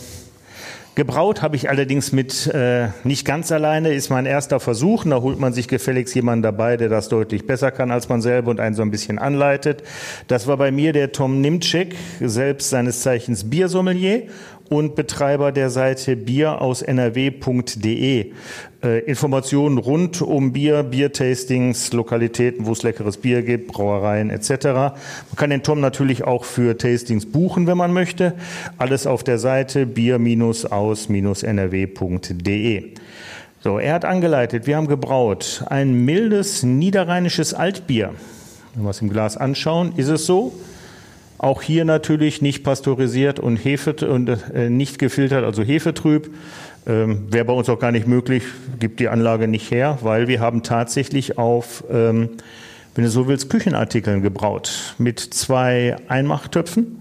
Gebraut habe ich allerdings mit äh, nicht ganz alleine, ist mein erster Versuch. Da holt man sich gefälligst jemanden dabei, der das deutlich besser kann als man selber und einen so ein bisschen anleitet. Das war bei mir der Tom Nimczek, selbst seines Zeichens Biersommelier und Betreiber der Seite bierausnrw.de. Äh, Informationen rund um Bier, Biertastings, Lokalitäten, wo es leckeres Bier gibt, Brauereien etc. Man kann den Tom natürlich auch für Tastings buchen, wenn man möchte. Alles auf der Seite bier-aus-nrw.de. So, er hat angeleitet, wir haben gebraut ein mildes niederrheinisches Altbier. Wenn wir es im Glas anschauen, ist es so. Auch hier natürlich nicht pasteurisiert und, Hefe, und äh, nicht gefiltert, also hefetrüb. Ähm, Wäre bei uns auch gar nicht möglich, gibt die Anlage nicht her, weil wir haben tatsächlich auf, ähm, wenn du so willst, Küchenartikeln gebraut mit zwei Einmachtöpfen.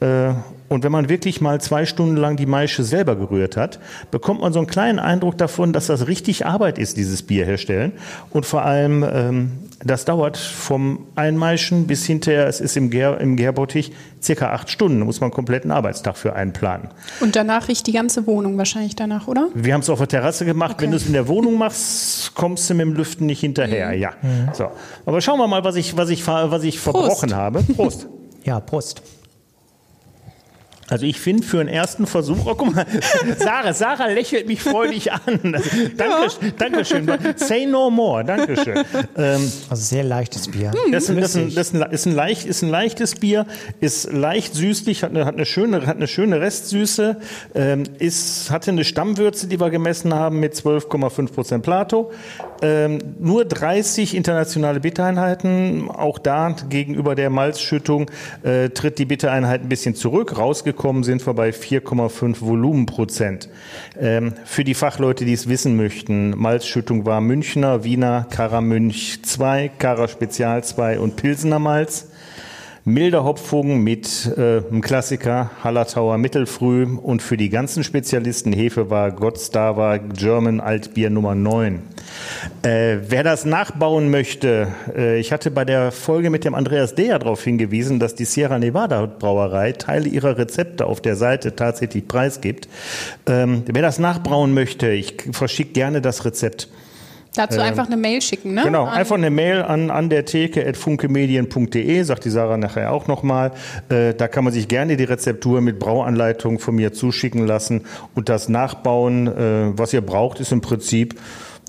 Äh, und wenn man wirklich mal zwei Stunden lang die Maische selber gerührt hat, bekommt man so einen kleinen Eindruck davon, dass das richtig Arbeit ist, dieses Bier herstellen. Und vor allem, ähm, das dauert vom Einmeischen bis hinterher, es ist im, Gär, im Gärbottich, circa acht Stunden. Da muss man einen kompletten Arbeitstag für einplanen. Und danach riecht die ganze Wohnung wahrscheinlich danach, oder? Wir haben es auf der Terrasse gemacht. Okay. Wenn du es in der Wohnung machst, kommst du mit dem Lüften nicht hinterher. Ja. So. Aber schauen wir mal, was ich, was ich, was ich verbrochen habe. Prost. Ja, Prost. Also ich finde für einen ersten Versuch, oh guck mal, (laughs) Sarah, Sarah lächelt mich freudig an. Danke, Dankeschön. Say no more, Dankeschön. Ähm, Also sehr leichtes Bier. das, ist ein- das, ist ein- das ist ein- leicht, ist ein leichtes Bier, ist leicht süßlich, hat eine, hat eine, schöne, hat eine schöne Restsüße, ähm, ist, hatte eine Stammwürze, die wir gemessen haben mit 12,5 Prozent Plato. Ähm, nur 30 internationale Bittereinheiten. Auch da gegenüber der Malzschüttung äh, tritt die Bittereinheit ein bisschen zurück. Rausgekommen sind wir bei 4,5 Volumenprozent. Ähm, für die Fachleute, die es wissen möchten, Malzschüttung war Münchner, Wiener, Karamünch 2, Kara Spezial 2 und Pilsener Malz. Milder Hopfung mit äh, Klassiker, Hallertauer Mittelfrüh und für die ganzen Spezialisten Hefe war Gottstava German Altbier Nummer 9. Äh, wer das nachbauen möchte, äh, ich hatte bei der Folge mit dem Andreas Deher darauf hingewiesen, dass die Sierra Nevada Brauerei Teile ihrer Rezepte auf der Seite tatsächlich preisgibt. Ähm, wer das nachbrauen möchte, ich verschicke gerne das Rezept. Dazu einfach eine Mail schicken, ne? Genau, An- einfach eine Mail an, an der Theke at funkemedien.de, sagt die Sarah nachher auch nochmal. Äh, da kann man sich gerne die Rezeptur mit Brauanleitung von mir zuschicken lassen und das nachbauen. Äh, was ihr braucht, ist im Prinzip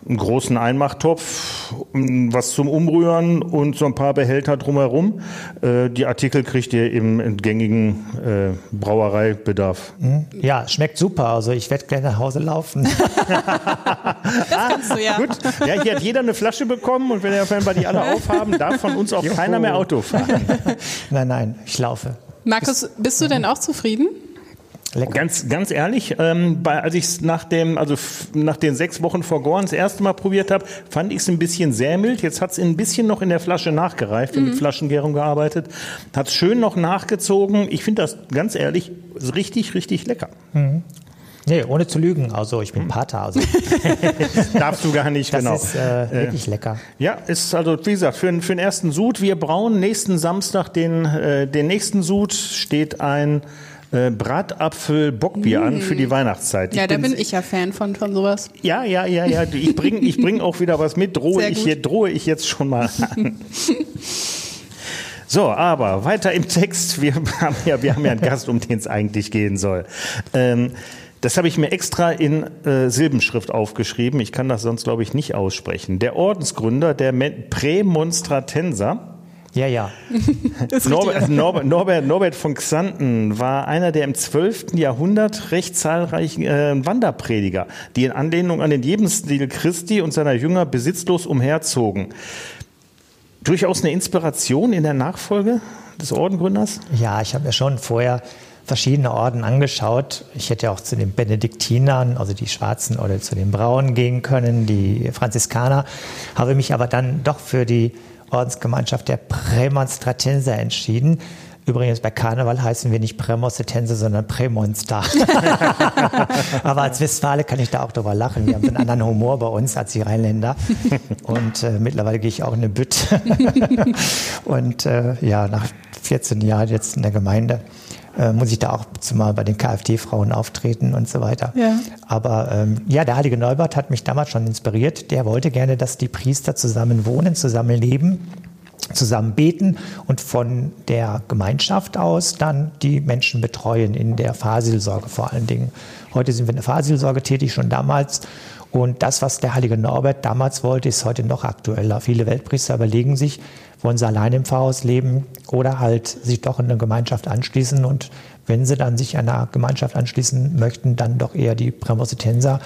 einen großen Einmachtopf, was zum Umrühren und so ein paar Behälter drumherum. Äh, die Artikel kriegt ihr im gängigen äh, Brauereibedarf. Ja, schmeckt super. Also ich werde gleich nach Hause laufen. (laughs) Kannst du ja. Gut, ja, hier hat jeder eine Flasche bekommen und wenn wenn wir die alle aufhaben, darf von uns auch keiner mehr Auto fahren. nein, nein, ich laufe. Markus, bist du denn auch zufrieden? Lecker. Ganz, ganz ehrlich, ähm, bei, als ich es nach dem, also nach den sechs Wochen vor Gorn das erste Mal probiert habe, fand ich es ein bisschen sehr mild. Jetzt hat es ein bisschen noch in der Flasche nachgereift, haben mit Flaschengärung gearbeitet. Hat es schön noch nachgezogen. Ich finde das ganz ehrlich richtig, richtig lecker. Nee, ohne zu lügen. Also ich bin Pater. Also (laughs) Darfst du gar nicht, das genau. ist äh, wirklich lecker. Ja, ist also wie gesagt für, den- für den ersten Sud. Wir brauen nächsten Samstag den äh, den nächsten Sud steht ein äh, Bratapfel Bockbier an für die Weihnachtszeit. Ja, da bin ich ja Fan von, von sowas. Ja, ja, ja, ja. Ich bringe ich bring auch wieder was mit. Drohe ich, hier, drohe ich jetzt schon mal an. (laughs) So, aber weiter im Text. Wir haben ja, wir haben ja einen Gast, um den es eigentlich gehen soll. Ähm, das habe ich mir extra in äh, Silbenschrift aufgeschrieben. Ich kann das sonst, glaube ich, nicht aussprechen. Der Ordensgründer der Prämonstratenser, Ja, ja. (laughs) Norbert, Norbert, Norbert, Norbert von Xanten war einer der im 12. Jahrhundert recht zahlreichen äh, Wanderprediger, die in Anlehnung an den Lebensstil Christi und seiner Jünger besitzlos umherzogen. Durchaus eine Inspiration in der Nachfolge des Ordengründers? Ja, ich habe mir schon vorher verschiedene Orden angeschaut. Ich hätte auch zu den Benediktinern, also die Schwarzen, oder zu den Braunen gehen können, die Franziskaner, habe mich aber dann doch für die Ordensgemeinschaft der Prämonstratenser entschieden. Übrigens, bei Karneval heißen wir nicht Prämonstratenser, sondern Prämonster. (laughs) aber als Westfale kann ich da auch drüber lachen. Wir haben einen anderen Humor bei uns als die Rheinländer. Und äh, mittlerweile gehe ich auch in eine Bütt. (laughs) Und äh, ja, nach 14 Jahren jetzt in der Gemeinde äh, muss ich da auch mal bei den KfD-Frauen auftreten und so weiter. Ja. Aber ähm, ja, der heilige Neubert hat mich damals schon inspiriert. Der wollte gerne, dass die Priester zusammen wohnen, zusammen leben. zusammen beten und von der Gemeinschaft aus dann die Menschen betreuen in der Fahrseelsorge vor allen Dingen. Heute sind wir in der Fahrseelsorge tätig, schon damals. Und das, was der heilige Norbert damals wollte, ist heute noch aktueller. Viele Weltpriester überlegen sich, wollen sie allein im Pfarrhaus leben oder halt sich doch in eine Gemeinschaft anschließen. Und wenn sie dann sich einer Gemeinschaft anschließen möchten, dann doch eher die Prämositenser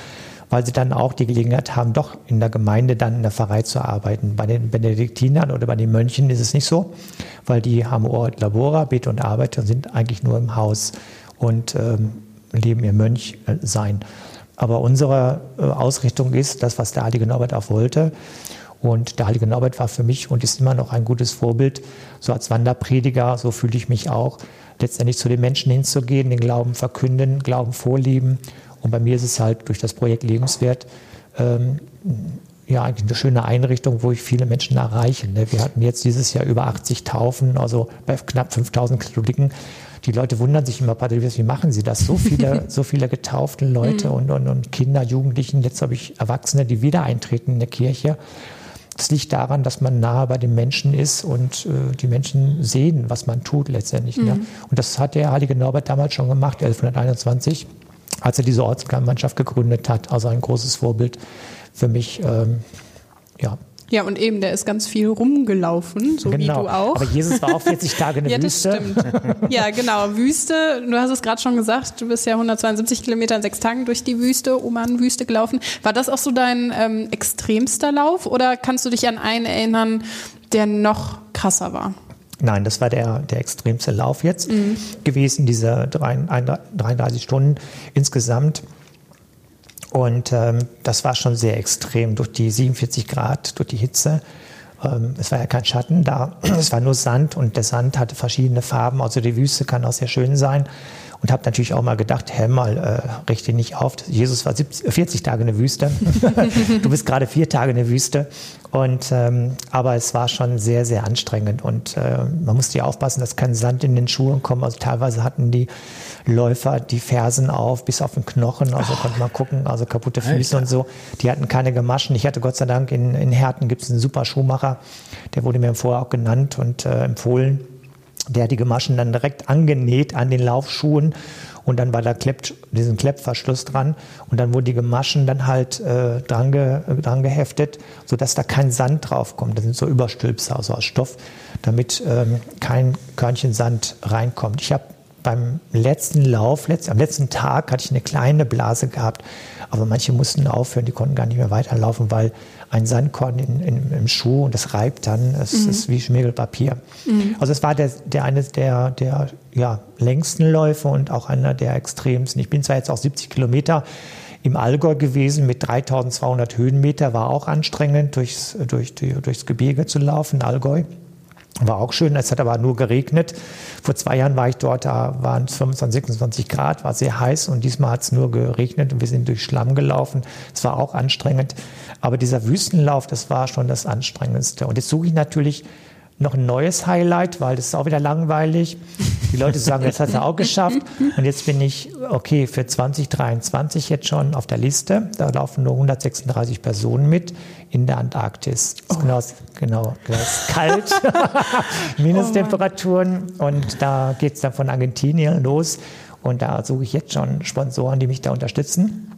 weil sie dann auch die Gelegenheit haben, doch in der Gemeinde dann in der Pfarrei zu arbeiten. Bei den Benediktinern oder bei den Mönchen ist es nicht so, weil die haben Ort Labora, Bete und Arbeit und sind eigentlich nur im Haus und ähm, leben ihr Mönch äh, sein. Aber unsere äh, Ausrichtung ist das, was der heilige Norbert auch wollte. Und der heilige Norbert war für mich und ist immer noch ein gutes Vorbild. So als Wanderprediger, so fühle ich mich auch, letztendlich zu den Menschen hinzugehen, den Glauben verkünden, Glauben vorlieben und bei mir ist es halt durch das Projekt Lebenswert ähm, ja eigentlich eine schöne Einrichtung, wo ich viele Menschen erreiche. Ne? Wir hatten jetzt dieses Jahr über 80 Taufen, also bei knapp 5000 Katholiken. Die Leute wundern sich immer, Pater, wie machen Sie das? So viele, (laughs) so viele getaufte Leute und, und, und Kinder, Jugendlichen. Jetzt habe ich Erwachsene, die wieder eintreten in der Kirche. Das liegt daran, dass man nahe bei den Menschen ist und äh, die Menschen sehen, was man tut letztendlich. Ne? Mhm. Ne? Und das hat der heilige Norbert damals schon gemacht, 1121 als er diese Ortsgemeinschaft gegründet hat. Also ein großes Vorbild für mich. Ähm, ja. Ja, und eben, der ist ganz viel rumgelaufen, so genau. wie du auch. Aber Jesus war auch 40 (laughs) Tage in der ja, Wüste. Ja, das stimmt. Ja, genau. Wüste, du hast es gerade schon gesagt, du bist ja 172 Kilometer in sechs Tagen durch die Wüste, Oman-Wüste gelaufen. War das auch so dein ähm, extremster Lauf oder kannst du dich an einen erinnern, der noch krasser war? Nein, das war der, der extremste Lauf jetzt mhm. gewesen, diese 33 Stunden insgesamt. Und ähm, das war schon sehr extrem durch die 47 Grad, durch die Hitze. Ähm, es war ja kein Schatten da, (clears throat) es war nur Sand und der Sand hatte verschiedene Farben. Also die Wüste kann auch sehr schön sein und habe natürlich auch mal gedacht, hä, mal, äh, richte nicht auf. Jesus war 70, 40 Tage in der Wüste. (laughs) du bist gerade vier Tage in der Wüste. Und, ähm, aber es war schon sehr, sehr anstrengend. Und äh, man musste ja aufpassen, dass kein Sand in den Schuhen kommt. Also teilweise hatten die Läufer die Fersen auf, bis auf den Knochen. Also oh. konnte man gucken, also kaputte Füße Alter. und so. Die hatten keine Gamaschen. Ich hatte Gott sei Dank in, in Herten gibt es einen super Schuhmacher. Der wurde mir vorher auch genannt und äh, empfohlen der hat die Gamaschen dann direkt angenäht an den Laufschuhen und dann war da Klepp, diesen Kleppverschluss dran und dann wurden die Gamaschen dann halt äh, dran, ge, dran geheftet, sodass da kein Sand drauf kommt. Das sind so Überstülpse also aus Stoff, damit ähm, kein Körnchen Sand reinkommt. Ich habe beim letzten Lauf, letzt, am letzten Tag hatte ich eine kleine Blase gehabt, aber manche mussten aufhören, die konnten gar nicht mehr weiterlaufen, weil ein Sandkorn in, in, im Schuh und das reibt dann, es mhm. ist wie Schmirgelpapier. Mhm. Also es war der, der eines der, der ja, längsten Läufe und auch einer der extremsten. Ich bin zwar jetzt auch 70 Kilometer im Allgäu gewesen mit 3200 Höhenmeter, war auch anstrengend, durchs, durch, durchs Gebirge zu laufen, Allgäu. War auch schön, es hat aber nur geregnet. Vor zwei Jahren war ich dort, da waren es 25, 26 Grad, war sehr heiß und diesmal hat es nur geregnet und wir sind durch Schlamm gelaufen. Es war auch anstrengend. Aber dieser Wüstenlauf, das war schon das Anstrengendste. Und jetzt suche ich natürlich noch ein neues Highlight, weil das ist auch wieder langweilig. Die Leute sagen, jetzt hat er auch geschafft. Und jetzt bin ich, okay, für 2023 jetzt schon auf der Liste. Da laufen nur 136 Personen mit in der Antarktis. Oh. Genau, genau, das ist kalt, (laughs) Minustemperaturen. Und da geht es dann von Argentinien los. Und da suche ich jetzt schon Sponsoren, die mich da unterstützen.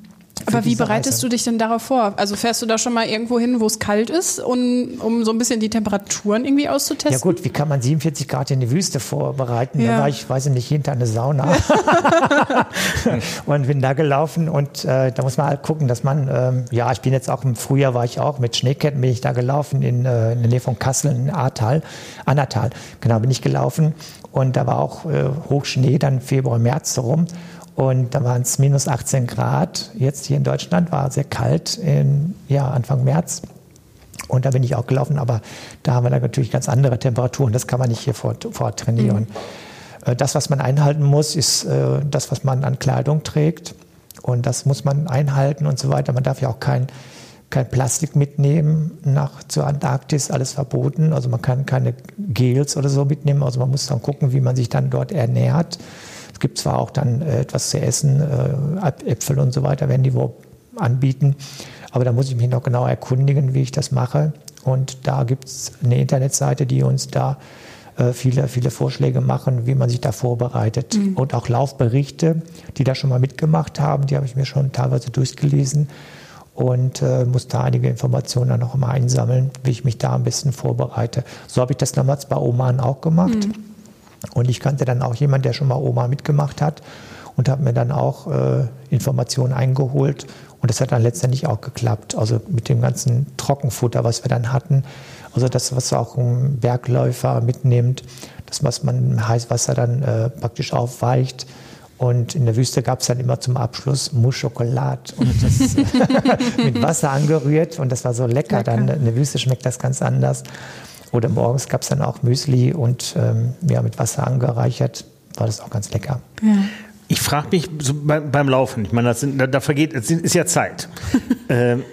Aber wie bereitest Reise. du dich denn darauf vor? Also fährst du da schon mal irgendwo hin, wo es kalt ist, um, um so ein bisschen die Temperaturen irgendwie auszutesten? Ja gut, wie kann man 47 Grad in die Wüste vorbereiten? Ja. Da war ich, weiß ich nicht, hinter eine Sauna (laughs) (laughs) und bin da gelaufen und äh, da muss man halt gucken, dass man, ähm, ja, ich bin jetzt auch im Frühjahr war ich auch mit Schneeketten bin ich da gelaufen in, äh, in der Nähe von Kassel in Ahrtal, Annatal, genau bin ich gelaufen und da war auch äh, Hochschnee dann Februar, März rum und da waren es minus 18 Grad. Jetzt hier in Deutschland war sehr kalt, in, ja, Anfang März. Und da bin ich auch gelaufen, aber da haben wir dann natürlich ganz andere Temperaturen. Das kann man nicht hier fort, fort trainieren. Mhm. Äh, das, was man einhalten muss, ist äh, das, was man an Kleidung trägt. Und das muss man einhalten und so weiter. Man darf ja auch kein, kein Plastik mitnehmen nach zur Antarktis, alles verboten. Also man kann keine Gels oder so mitnehmen. Also man muss dann gucken, wie man sich dann dort ernährt. Es gibt zwar auch dann äh, etwas zu essen, äh, Äpfel und so weiter werden die wo anbieten, aber da muss ich mich noch genau erkundigen, wie ich das mache. Und da gibt es eine Internetseite, die uns da äh, viele, viele Vorschläge machen, wie man sich da vorbereitet. Mhm. Und auch Laufberichte, die da schon mal mitgemacht haben, die habe ich mir schon teilweise durchgelesen und äh, muss da einige Informationen dann noch mal einsammeln, wie ich mich da am besten vorbereite. So habe ich das damals bei Oman auch gemacht. Mhm. Und ich kannte dann auch jemanden, der schon mal Oma mitgemacht hat und habe mir dann auch äh, Informationen eingeholt. Und das hat dann letztendlich auch geklappt. Also mit dem ganzen Trockenfutter, was wir dann hatten. Also das, was auch ein Bergläufer mitnimmt, das, was man im Heißwasser dann äh, praktisch aufweicht. Und in der Wüste gab es dann immer zum Abschluss Mousse Schokolade und das (laughs) mit Wasser angerührt und das war so lecker. lecker. Dann in der Wüste schmeckt das ganz anders. Oder morgens gab es dann auch Müsli und ähm, ja, mit Wasser angereichert. War das auch ganz lecker. Ja. Ich frage mich so beim, beim, Laufen, ich meine, sind, da, da, vergeht, es ist ja Zeit. (laughs) ähm,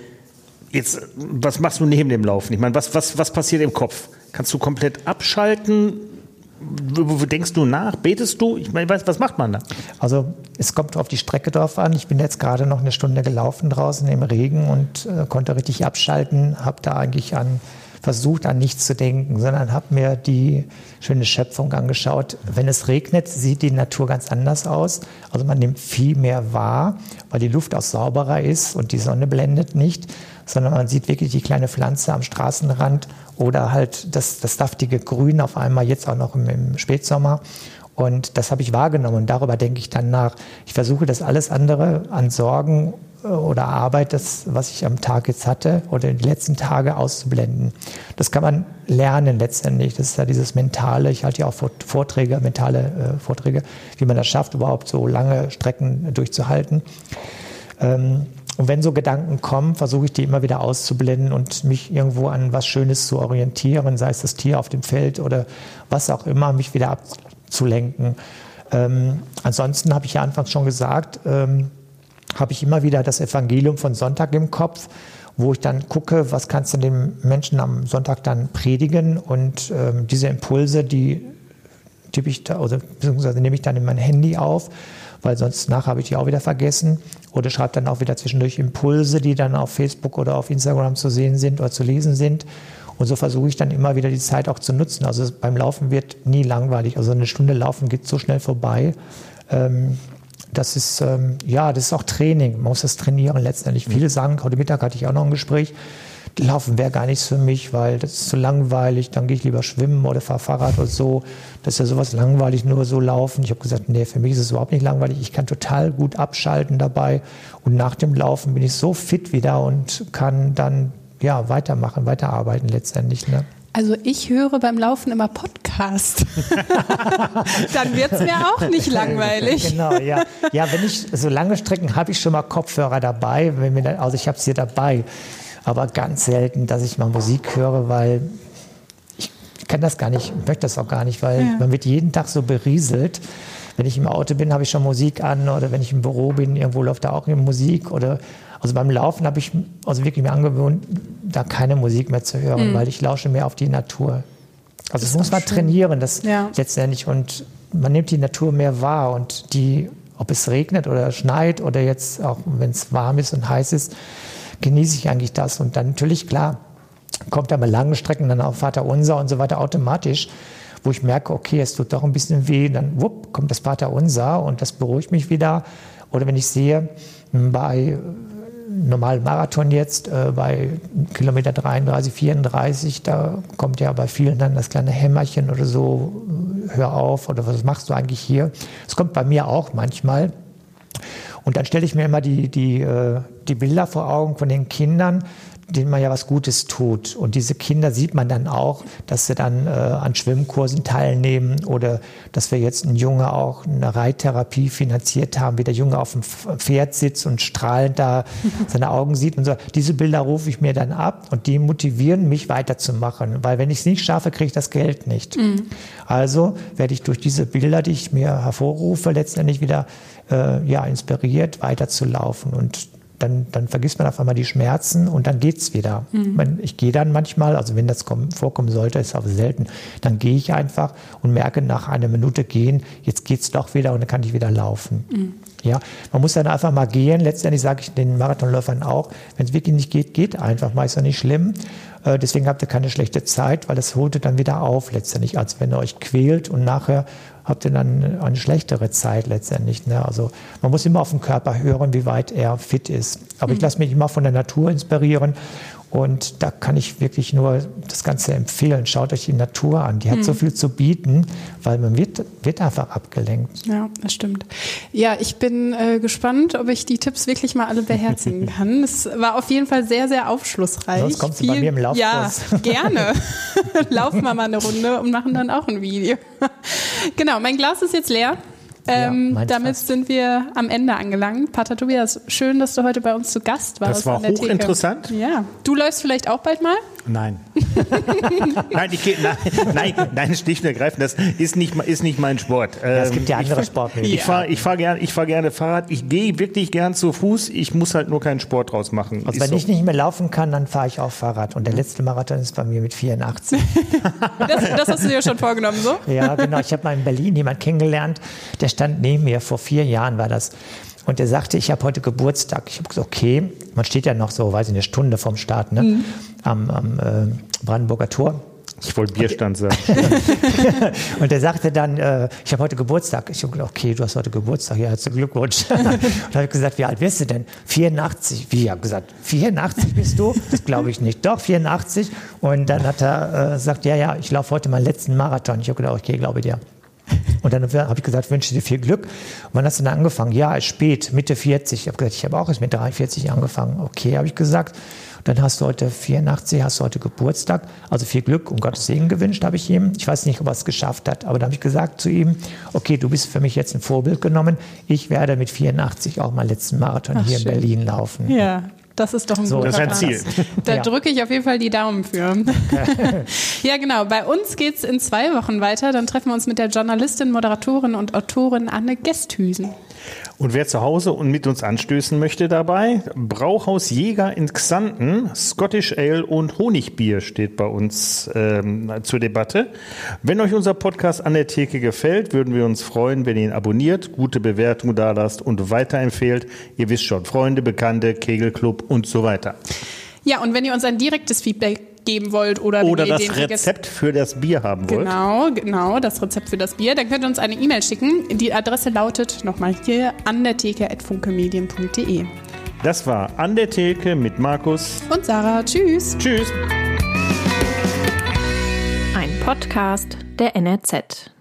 jetzt, was machst du neben dem Laufen? Ich meine, was, was, was passiert im Kopf? Kannst du komplett abschalten? Denkst du nach? Betest du? Ich meine, was, was macht man da? Also es kommt auf die Strecke drauf an. Ich bin jetzt gerade noch eine Stunde gelaufen draußen im Regen und äh, konnte richtig abschalten. Habe da eigentlich an versucht, an nichts zu denken, sondern habe mir die schöne Schöpfung angeschaut. Wenn es regnet, sieht die Natur ganz anders aus. Also man nimmt viel mehr wahr, weil die Luft auch sauberer ist und die Sonne blendet nicht, sondern man sieht wirklich die kleine Pflanze am Straßenrand oder halt das, das saftige Grün auf einmal jetzt auch noch im, im Spätsommer. Und das habe ich wahrgenommen und darüber denke ich dann nach. Ich versuche das alles andere an Sorgen oder Arbeit, das, was ich am Tag jetzt hatte oder die letzten Tage auszublenden. Das kann man lernen letztendlich. Das ist ja dieses mentale, ich halte ja auch Vorträge, mentale äh, Vorträge, wie man das schafft, überhaupt so lange Strecken durchzuhalten. Ähm, und wenn so Gedanken kommen, versuche ich die immer wieder auszublenden und mich irgendwo an was Schönes zu orientieren, sei es das Tier auf dem Feld oder was auch immer, mich wieder abzulenken. Ähm, ansonsten habe ich ja anfangs schon gesagt, ähm, habe ich immer wieder das Evangelium von Sonntag im Kopf, wo ich dann gucke, was kannst du den Menschen am Sonntag dann predigen und ähm, diese Impulse, die tippe ich da, oder beziehungsweise nehme ich dann in mein Handy auf, weil sonst nachher habe ich die auch wieder vergessen oder schreibe dann auch wieder zwischendurch Impulse, die dann auf Facebook oder auf Instagram zu sehen sind oder zu lesen sind. Und so versuche ich dann immer wieder die Zeit auch zu nutzen. Also beim Laufen wird nie langweilig. Also eine Stunde Laufen geht so schnell vorbei. Ähm, das ist, ähm, ja, das ist auch Training. Man muss das trainieren letztendlich. Mhm. Viele sagen, heute Mittag hatte ich auch noch ein Gespräch, Laufen wäre gar nichts für mich, weil das ist zu langweilig. Dann gehe ich lieber schwimmen oder fahre Fahrrad oder so. Das ist ja sowas langweilig, nur so laufen. Ich habe gesagt, nee, für mich ist es überhaupt nicht langweilig. Ich kann total gut abschalten dabei. Und nach dem Laufen bin ich so fit wieder und kann dann ja weitermachen, weiterarbeiten letztendlich. Ne? Also ich höre beim Laufen immer Podcast. (laughs) Dann wird es mir auch nicht langweilig. Genau, ja. Ja, wenn ich so lange Strecken habe ich schon mal Kopfhörer dabei. Mir, also ich habe sie dabei. Aber ganz selten, dass ich mal Musik höre, weil ich kann das gar nicht, möchte das auch gar nicht, weil ja. man wird jeden Tag so berieselt. Wenn ich im Auto bin, habe ich schon Musik an oder wenn ich im Büro bin, irgendwo läuft da auch Musik oder also beim Laufen habe ich also wirklich mir angewöhnt, da keine Musik mehr zu hören, mhm. weil ich lausche mehr auf die Natur. Also das muss man schön. trainieren, das ja. letztendlich. Und man nimmt die Natur mehr wahr und die, ob es regnet oder schneit oder jetzt auch wenn es warm ist und heiß ist, genieße ich eigentlich das. Und dann natürlich, klar, kommt da bei langen Strecken dann auch Vater Unser und so weiter automatisch, wo ich merke, okay, es tut doch ein bisschen weh, dann wupp, kommt das Vater Unser und das beruhigt mich wieder. Oder wenn ich sehe, bei normalen Marathon jetzt äh, bei Kilometer 33, 34, da kommt ja bei vielen dann das kleine Hämmerchen oder so, äh, hör auf oder was machst du eigentlich hier? Es kommt bei mir auch manchmal. Und dann stelle ich mir immer die, die, äh, die Bilder vor Augen von den Kindern, denen man ja was Gutes tut. Und diese Kinder sieht man dann auch, dass sie dann äh, an Schwimmkursen teilnehmen oder dass wir jetzt einen Junge auch eine Reittherapie finanziert haben, wie der Junge auf dem Pferd sitzt und strahlend da (laughs) seine Augen sieht und so. Diese Bilder rufe ich mir dann ab und die motivieren mich weiterzumachen, weil wenn ich es nicht schaffe, kriege ich das Geld nicht. Mhm. Also werde ich durch diese Bilder, die ich mir hervorrufe, letztendlich wieder äh, ja, inspiriert, weiterzulaufen und dann, dann vergisst man auf einmal die Schmerzen und dann geht es wieder. Mhm. Ich gehe dann manchmal, also wenn das kommen, vorkommen sollte, ist aber selten, dann gehe ich einfach und merke nach einer Minute gehen, jetzt geht es doch wieder und dann kann ich wieder laufen. Mhm. Ja, man muss dann einfach mal gehen. Letztendlich sage ich den Marathonläufern auch, wenn es wirklich nicht geht, geht einfach mal, ist ja nicht schlimm. Äh, deswegen habt ihr keine schlechte Zeit, weil das holt ihr dann wieder auf letztendlich, als wenn ihr euch quält und nachher habt ihr dann eine schlechtere Zeit letztendlich. Ne? Also man muss immer auf den Körper hören, wie weit er fit ist. Aber ich lasse mich immer von der Natur inspirieren und da kann ich wirklich nur das Ganze empfehlen. Schaut euch die Natur an. Die hat mhm. so viel zu bieten, weil man wird, wird einfach abgelenkt. Ja, das stimmt. Ja, ich bin äh, gespannt, ob ich die Tipps wirklich mal alle beherzigen (laughs) kann. Es war auf jeden Fall sehr, sehr aufschlussreich. Sonst kommst du bei mir im Laufkurs. Ja, gerne. (laughs) Laufen wir mal eine Runde und machen dann auch ein Video. (laughs) genau, mein Glas ist jetzt leer. Ähm, ja, damit fast. sind wir am Ende angelangt. Pater Tobias, schön, dass du heute bei uns zu Gast warst. Das war hochinteressant. Ja. Du läufst vielleicht auch bald mal? Nein. (laughs) nein, ich geh, nein, nein, nein, schlicht und ergreifend, das ist nicht, ist nicht mein Sport. Ja, es gibt ja ähm, andere ich, Sportmöglichkeiten. Ich fahre ich fahr gerne fahr gerne Fahrrad. Ich gehe wirklich gern zu Fuß. Ich muss halt nur keinen Sport draus machen. Also wenn so. ich nicht mehr laufen kann, dann fahre ich auch Fahrrad. Und der letzte Marathon ist bei mir mit 84. (laughs) das, das hast du dir schon vorgenommen, so? Ja, genau. Ich habe mal in Berlin jemanden kennengelernt, der stand neben mir. Vor vier Jahren war das. Und er sagte, ich habe heute Geburtstag. Ich habe gesagt, okay, man steht ja noch so, weiß ich, eine Stunde vom Start, ne? Mhm. am, am äh, Brandenburger Tor. Ich wollte Bierstand sagen. (laughs) und er sagte dann, äh, ich habe heute Geburtstag. Ich habe gesagt, okay, du hast heute Geburtstag, ja, herzlichen Glückwunsch. (laughs) und habe gesagt, wie alt bist du denn? 84. Wie? Ich habe gesagt, 84 bist du? Das glaube ich nicht. Doch, 84. Und dann hat er äh, gesagt, ja, ja, ich laufe heute meinen letzten Marathon. Ich habe gedacht, okay, glaube dir. Und dann habe ich gesagt, wünsche dir viel Glück. Und wann hast du dann angefangen? Ja, spät, Mitte 40. Ich habe gesagt, ich habe auch erst mit 43 angefangen. Okay, habe ich gesagt. Dann hast du heute 84, hast du heute Geburtstag. Also viel Glück und Gottes Segen gewünscht habe ich ihm. Ich weiß nicht, ob er es geschafft hat, aber dann habe ich gesagt zu ihm, okay, du bist für mich jetzt ein Vorbild genommen. Ich werde mit 84 auch meinen letzten Marathon Ach, hier schön. in Berlin laufen. Ja, das ist doch ein so, guter Das ist ein Ziel. Da ja. drücke ich auf jeden Fall die Daumen für. (laughs) ja, genau. Bei uns geht es in zwei Wochen weiter. Dann treffen wir uns mit der Journalistin, Moderatorin und Autorin Anne Gesthüsen. Und wer zu Hause und mit uns anstößen möchte dabei, Brauhaus Jäger in Xanten, Scottish Ale und Honigbier steht bei uns ähm, zur Debatte. Wenn euch unser Podcast an der Theke gefällt, würden wir uns freuen, wenn ihr ihn abonniert, gute Bewertung da lasst und weiterempfehlt. Ihr wisst schon, Freunde, Bekannte, Kegelclub und so weiter. Ja, und wenn ihr uns ein direktes Feedback geben wollt oder, oder das Rezept für das Bier haben wollt. Genau, genau, das Rezept für das Bier. Dann könnt ihr uns eine E-Mail schicken. Die Adresse lautet nochmal hier an der Theke funkemedien.de. Das war an der Theke mit Markus und Sarah. Tschüss. Tschüss. Ein Podcast der NRZ.